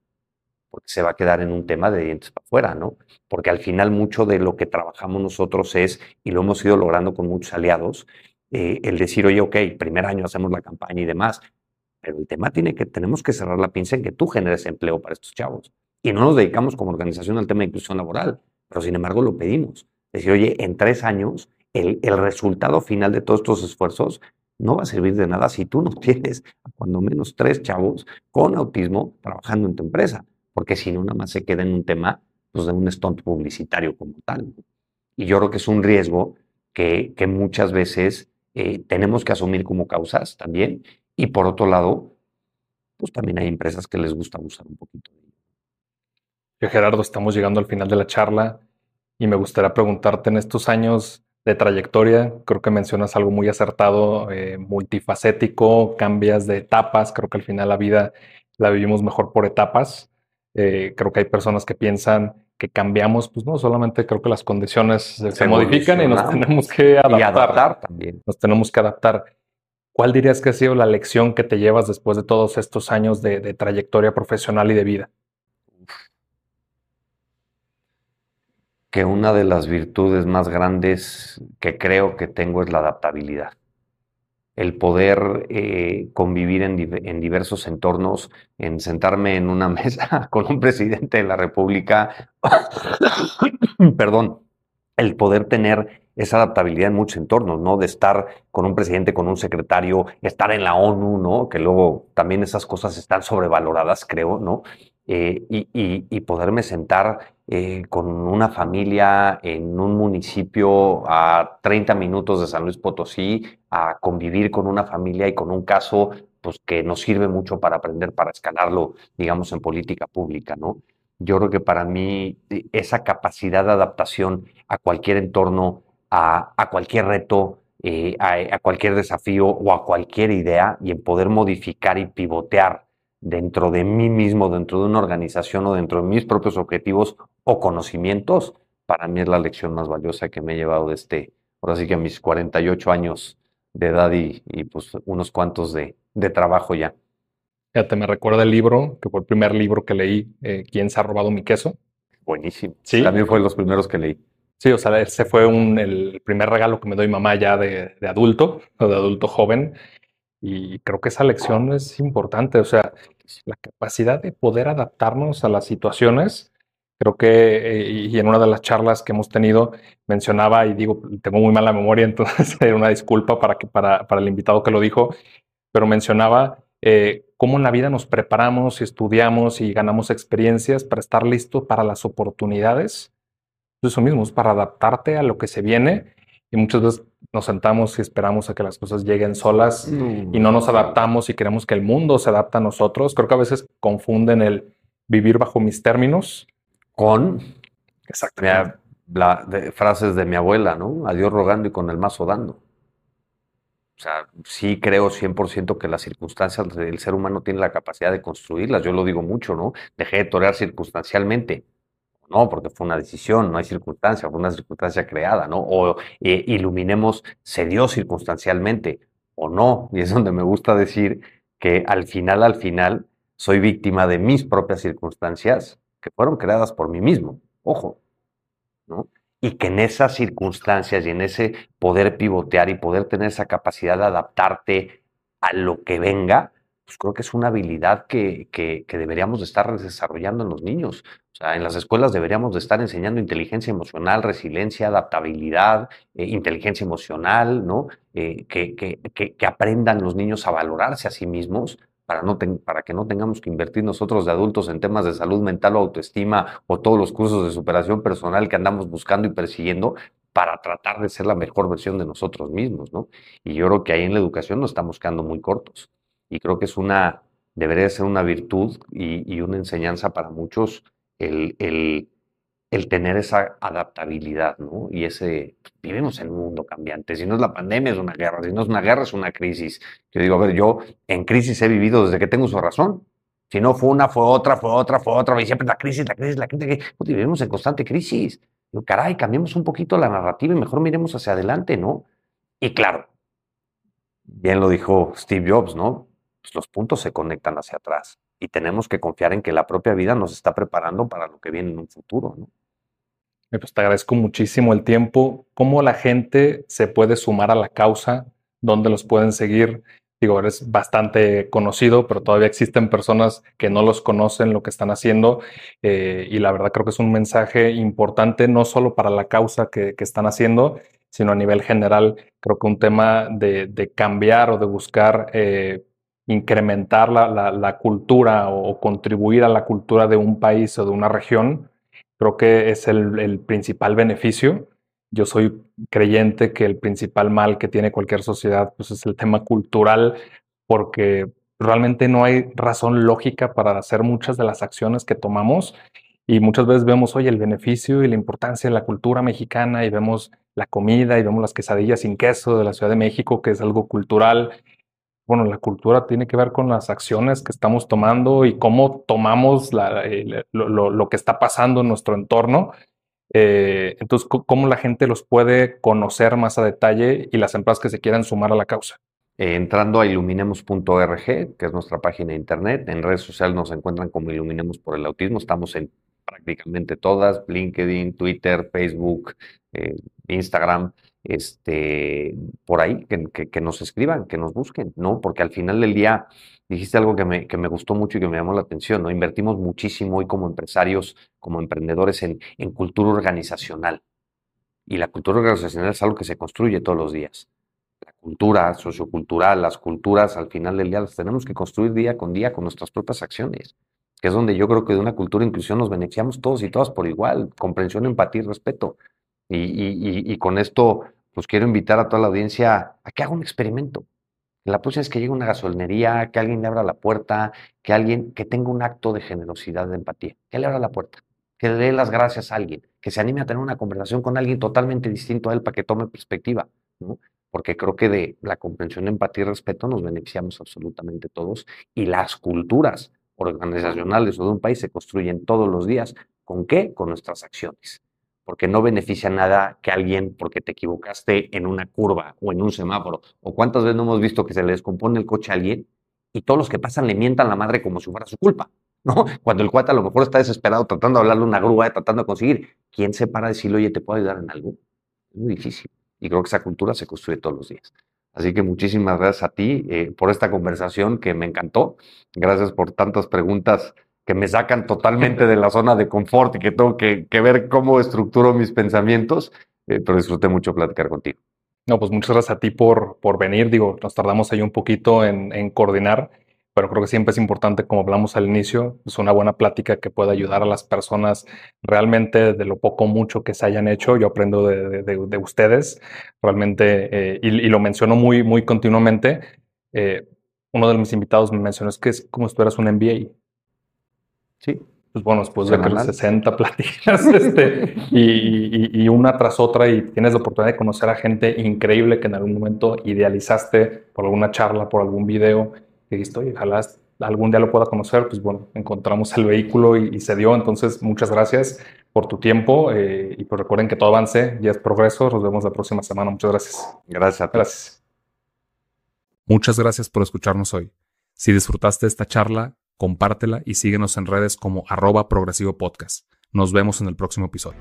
porque se va a quedar en un tema de dientes para afuera, ¿no? Porque al final mucho de lo que trabajamos nosotros es, y lo hemos ido logrando con muchos aliados, eh, el decir, oye, ok, primer año hacemos la campaña y demás, pero el tema tiene que, tenemos que cerrar la pinza en que tú generes empleo para estos chavos. Y no nos dedicamos como organización al tema de inclusión laboral, pero sin embargo lo pedimos. Decir, oye, en tres años, el, el resultado final de todos estos esfuerzos no va a servir de nada si tú no tienes a cuando menos tres chavos con autismo trabajando en tu empresa porque si no, nada más se queda en un tema pues, de un stunt publicitario como tal. Y yo creo que es un riesgo que, que muchas veces eh, tenemos que asumir como causas también. Y por otro lado, pues también hay empresas que les gusta usar un poquito.
Gerardo, estamos llegando al final de la charla y me gustaría preguntarte en estos años de trayectoria, creo que mencionas algo muy acertado, eh, multifacético, cambias de etapas, creo que al final la vida la vivimos mejor por etapas. Eh, creo que hay personas que piensan que cambiamos, pues no, solamente creo que las condiciones se, modifican y nos tenemos que adaptar. Y adaptar también. Nos tenemos que adaptar. ¿Cuál dirías que ha sido la lección que te llevas después de todos estos años de, trayectoria profesional y de vida?
Que una de las virtudes más grandes que creo que tengo es la adaptabilidad el poder eh, convivir en, diversos entornos, en sentarme en una mesa con un presidente de la República, perdón, el poder tener esa adaptabilidad en muchos entornos, ¿no? De estar con un presidente, con un secretario, estar en la ONU, ¿no? Que luego también esas cosas están sobrevaloradas, creo, ¿no? Eh, y, poderme sentar eh, con una familia en un municipio a 30 minutos de San Luis Potosí, a convivir con una familia y con un caso pues, que nos sirve mucho para aprender, para escalarlo, digamos, en política pública, ¿no? Yo creo que para mí eh, esa capacidad de adaptación a cualquier entorno, a, cualquier reto, a, a cualquier desafío o a cualquier idea y en poder modificar y pivotear dentro de mí mismo, dentro de una organización o dentro de mis propios objetivos o conocimientos, para mí es la lección más valiosa que me he llevado de este, ahora sí que a mis 48 años de edad y, pues unos cuantos de, de trabajo ya.
te me recuerda el libro, que fue el primer libro que leí, eh, ¿Quién se ha robado mi queso?
Buenísimo. Sí. También fue de los primeros que leí.
Sí, o sea, ese fue un, el primer regalo que me doy mamá ya de, de adulto o de adulto joven. Y creo que esa lección es importante, o sea, la capacidad de poder adaptarnos a las situaciones. Creo que, eh, y en una de las charlas que hemos tenido, mencionaba, y digo, tengo muy mala memoria, entonces una disculpa para, que, para, para el invitado que lo dijo, pero mencionaba eh, cómo en la vida nos preparamos y estudiamos y ganamos experiencias para estar listos para las oportunidades eso mismo, es para adaptarte a lo que se viene y muchas veces nos sentamos y esperamos a que las cosas lleguen solas y no nos adaptamos y queremos que el mundo se adapte a nosotros. Creo que a veces confunden el vivir bajo mis términos
con exactamente frases de mi abuela, ¿no? A Dios rogando y con el mazo dando. O sea, sí creo 100% que las circunstancias del ser humano tienen la capacidad de construirlas. Yo lo digo mucho, ¿no? Dejé de torear circunstancialmente no, porque fue una decisión, no hay circunstancia, fue una circunstancia creada, ¿no? O eh, iluminemos, se dio circunstancialmente o no, y es donde me gusta decir que al final, al final, soy víctima de mis propias circunstancias que fueron creadas por mí mismo, ojo, ¿no? Y que en esas circunstancias y en ese poder pivotear y poder tener esa capacidad de adaptarte a lo que venga, pues creo que es una habilidad que, que, deberíamos de estar desarrollando en los niños. O sea, en las escuelas deberíamos de estar enseñando inteligencia emocional, resiliencia, adaptabilidad, eh, inteligencia emocional, ¿no? Eh, que, que, aprendan los niños a valorarse a sí mismos para, no para que no tengamos que invertir nosotros de adultos en temas de salud mental o autoestima o todos los cursos de superación personal que andamos buscando y persiguiendo para tratar de ser la mejor versión de nosotros mismos, ¿no? Y yo creo que ahí en la educación nos estamos quedando muy cortos y creo que es una, debería ser una virtud y, una enseñanza para muchos el, el, tener esa adaptabilidad, ¿no? Y ese, vivimos en un mundo cambiante, si no es la pandemia es una guerra, si no es una guerra es una crisis. Yo digo, a ver, yo en crisis he vivido desde que tengo su razón. Si no fue una, fue otra, fue otra, fue otra, y siempre la crisis, la crisis, la crisis. vivimos en constante crisis. Caray, cambiemos un poquito la narrativa y mejor miremos hacia adelante, ¿no? Y claro, bien lo dijo Steve Jobs, ¿no? Pues los puntos se conectan hacia atrás y tenemos que confiar en que la propia vida nos está preparando para lo que viene en un futuro. ¿no?
Pues te agradezco muchísimo el tiempo. ¿Cómo la gente se puede sumar a la causa? ¿Dónde los pueden seguir? Digo, eres bastante conocido, pero todavía existen personas que no los conocen lo que están haciendo. Eh, y la verdad creo que es un mensaje importante, no solo para la causa que, están haciendo, sino a nivel general. Creo que un tema de, cambiar o de buscar eh, incrementar la, cultura o, contribuir a la cultura de un país o de una región, creo que es el, principal beneficio. Yo soy creyente que el principal mal que tiene cualquier sociedad pues, es el tema cultural, porque realmente no hay razón lógica para hacer muchas de las acciones que tomamos y muchas veces vemos, hoy el beneficio y la importancia de la cultura mexicana y vemos la comida y vemos las quesadillas sin queso de la Ciudad de México, que es algo cultural, bueno, la cultura tiene que ver con las acciones que estamos tomando y cómo tomamos lo, que está pasando en nuestro entorno. Eh, entonces, ¿cómo la gente los puede conocer más a detalle y las empresas que se quieran sumar a la causa?
Eh, entrando a iluminemos.org, que es nuestra página de internet. En redes sociales nos encuentran como Iluminemos por el Autismo. Estamos en prácticamente todas, LinkedIn, Twitter, Facebook, eh, Instagram este, por ahí, que, nos escriban, que nos busquen, ¿no? Porque al final del día dijiste algo que me, que me gustó mucho y que me llamó la atención, ¿no? Invertimos muchísimo hoy como empresarios, como emprendedores en, en cultura organizacional. Y la cultura organizacional es algo que se construye todos los días. La cultura sociocultural, las culturas, al final del día las tenemos que construir día con día con nuestras propias acciones, que es donde yo creo que de una cultura de inclusión nos beneficiamos todos y todas por igual, comprensión, empatía y respeto. Y, con esto, pues quiero invitar a toda la audiencia a que haga un experimento. La próxima es que llegue una gasolinería, que alguien le abra la puerta, que alguien que tenga un acto de generosidad, de empatía, que le abra la puerta, que le dé las gracias a alguien, que se anime a tener una conversación con alguien totalmente distinto a él para que tome perspectiva, ¿no? Porque creo que de la comprensión, empatía y respeto nos beneficiamos absolutamente todos y las culturas organizacionales o de un país se construyen todos los días. ¿Con qué? Con nuestras acciones porque no beneficia nada que alguien, porque te equivocaste en una curva o en un semáforo, o cuántas veces no hemos visto que se le descompone el coche a alguien y todos los que pasan le mientan la madre como si fuera su culpa. ¿no? Cuando el cuate a lo mejor está desesperado tratando de hablarle una grúa, tratando de conseguir, ¿quién se para a decirle, oye, te puedo ayudar en algo? Es muy difícil. Y creo que esa cultura se construye todos los días. Así que muchísimas gracias a ti eh, por esta conversación que me encantó. Gracias por tantas preguntas que me sacan totalmente de la zona de confort y que tengo que, ver cómo estructuro mis pensamientos, eh, pero disfruté mucho platicar contigo.
No, pues muchas gracias a ti por, por venir. Digo, nos tardamos ahí un poquito en, en coordinar pero creo que siempre es importante, como hablamos al inicio, es una buena plática que pueda ayudar a las personas realmente de lo poco mucho que se hayan hecho. Yo aprendo de, ustedes realmente, eh, y, lo menciono muy, muy continuamente. Eh, uno de mis invitados me mencionó es que es como si tú eras un MBA.
Sí.
Pues bueno, después de que 60 pláticas este, y, y, una tras otra y tienes la oportunidad de conocer a gente increíble que en algún momento idealizaste por alguna charla, por algún video que dijiste, oye, ojalá algún día lo pueda conocer, pues bueno, encontramos el vehículo y, se dio. Entonces, muchas gracias por tu tiempo eh, y pues recuerden que todo avance y es progreso. Nos vemos la próxima semana. Muchas gracias.
Gracias.
Gracias. Muchas gracias por escucharnos hoy. Si disfrutaste esta charla, compártela y síguenos en redes como arroba progresivo podcast. Nos vemos en el próximo episodio.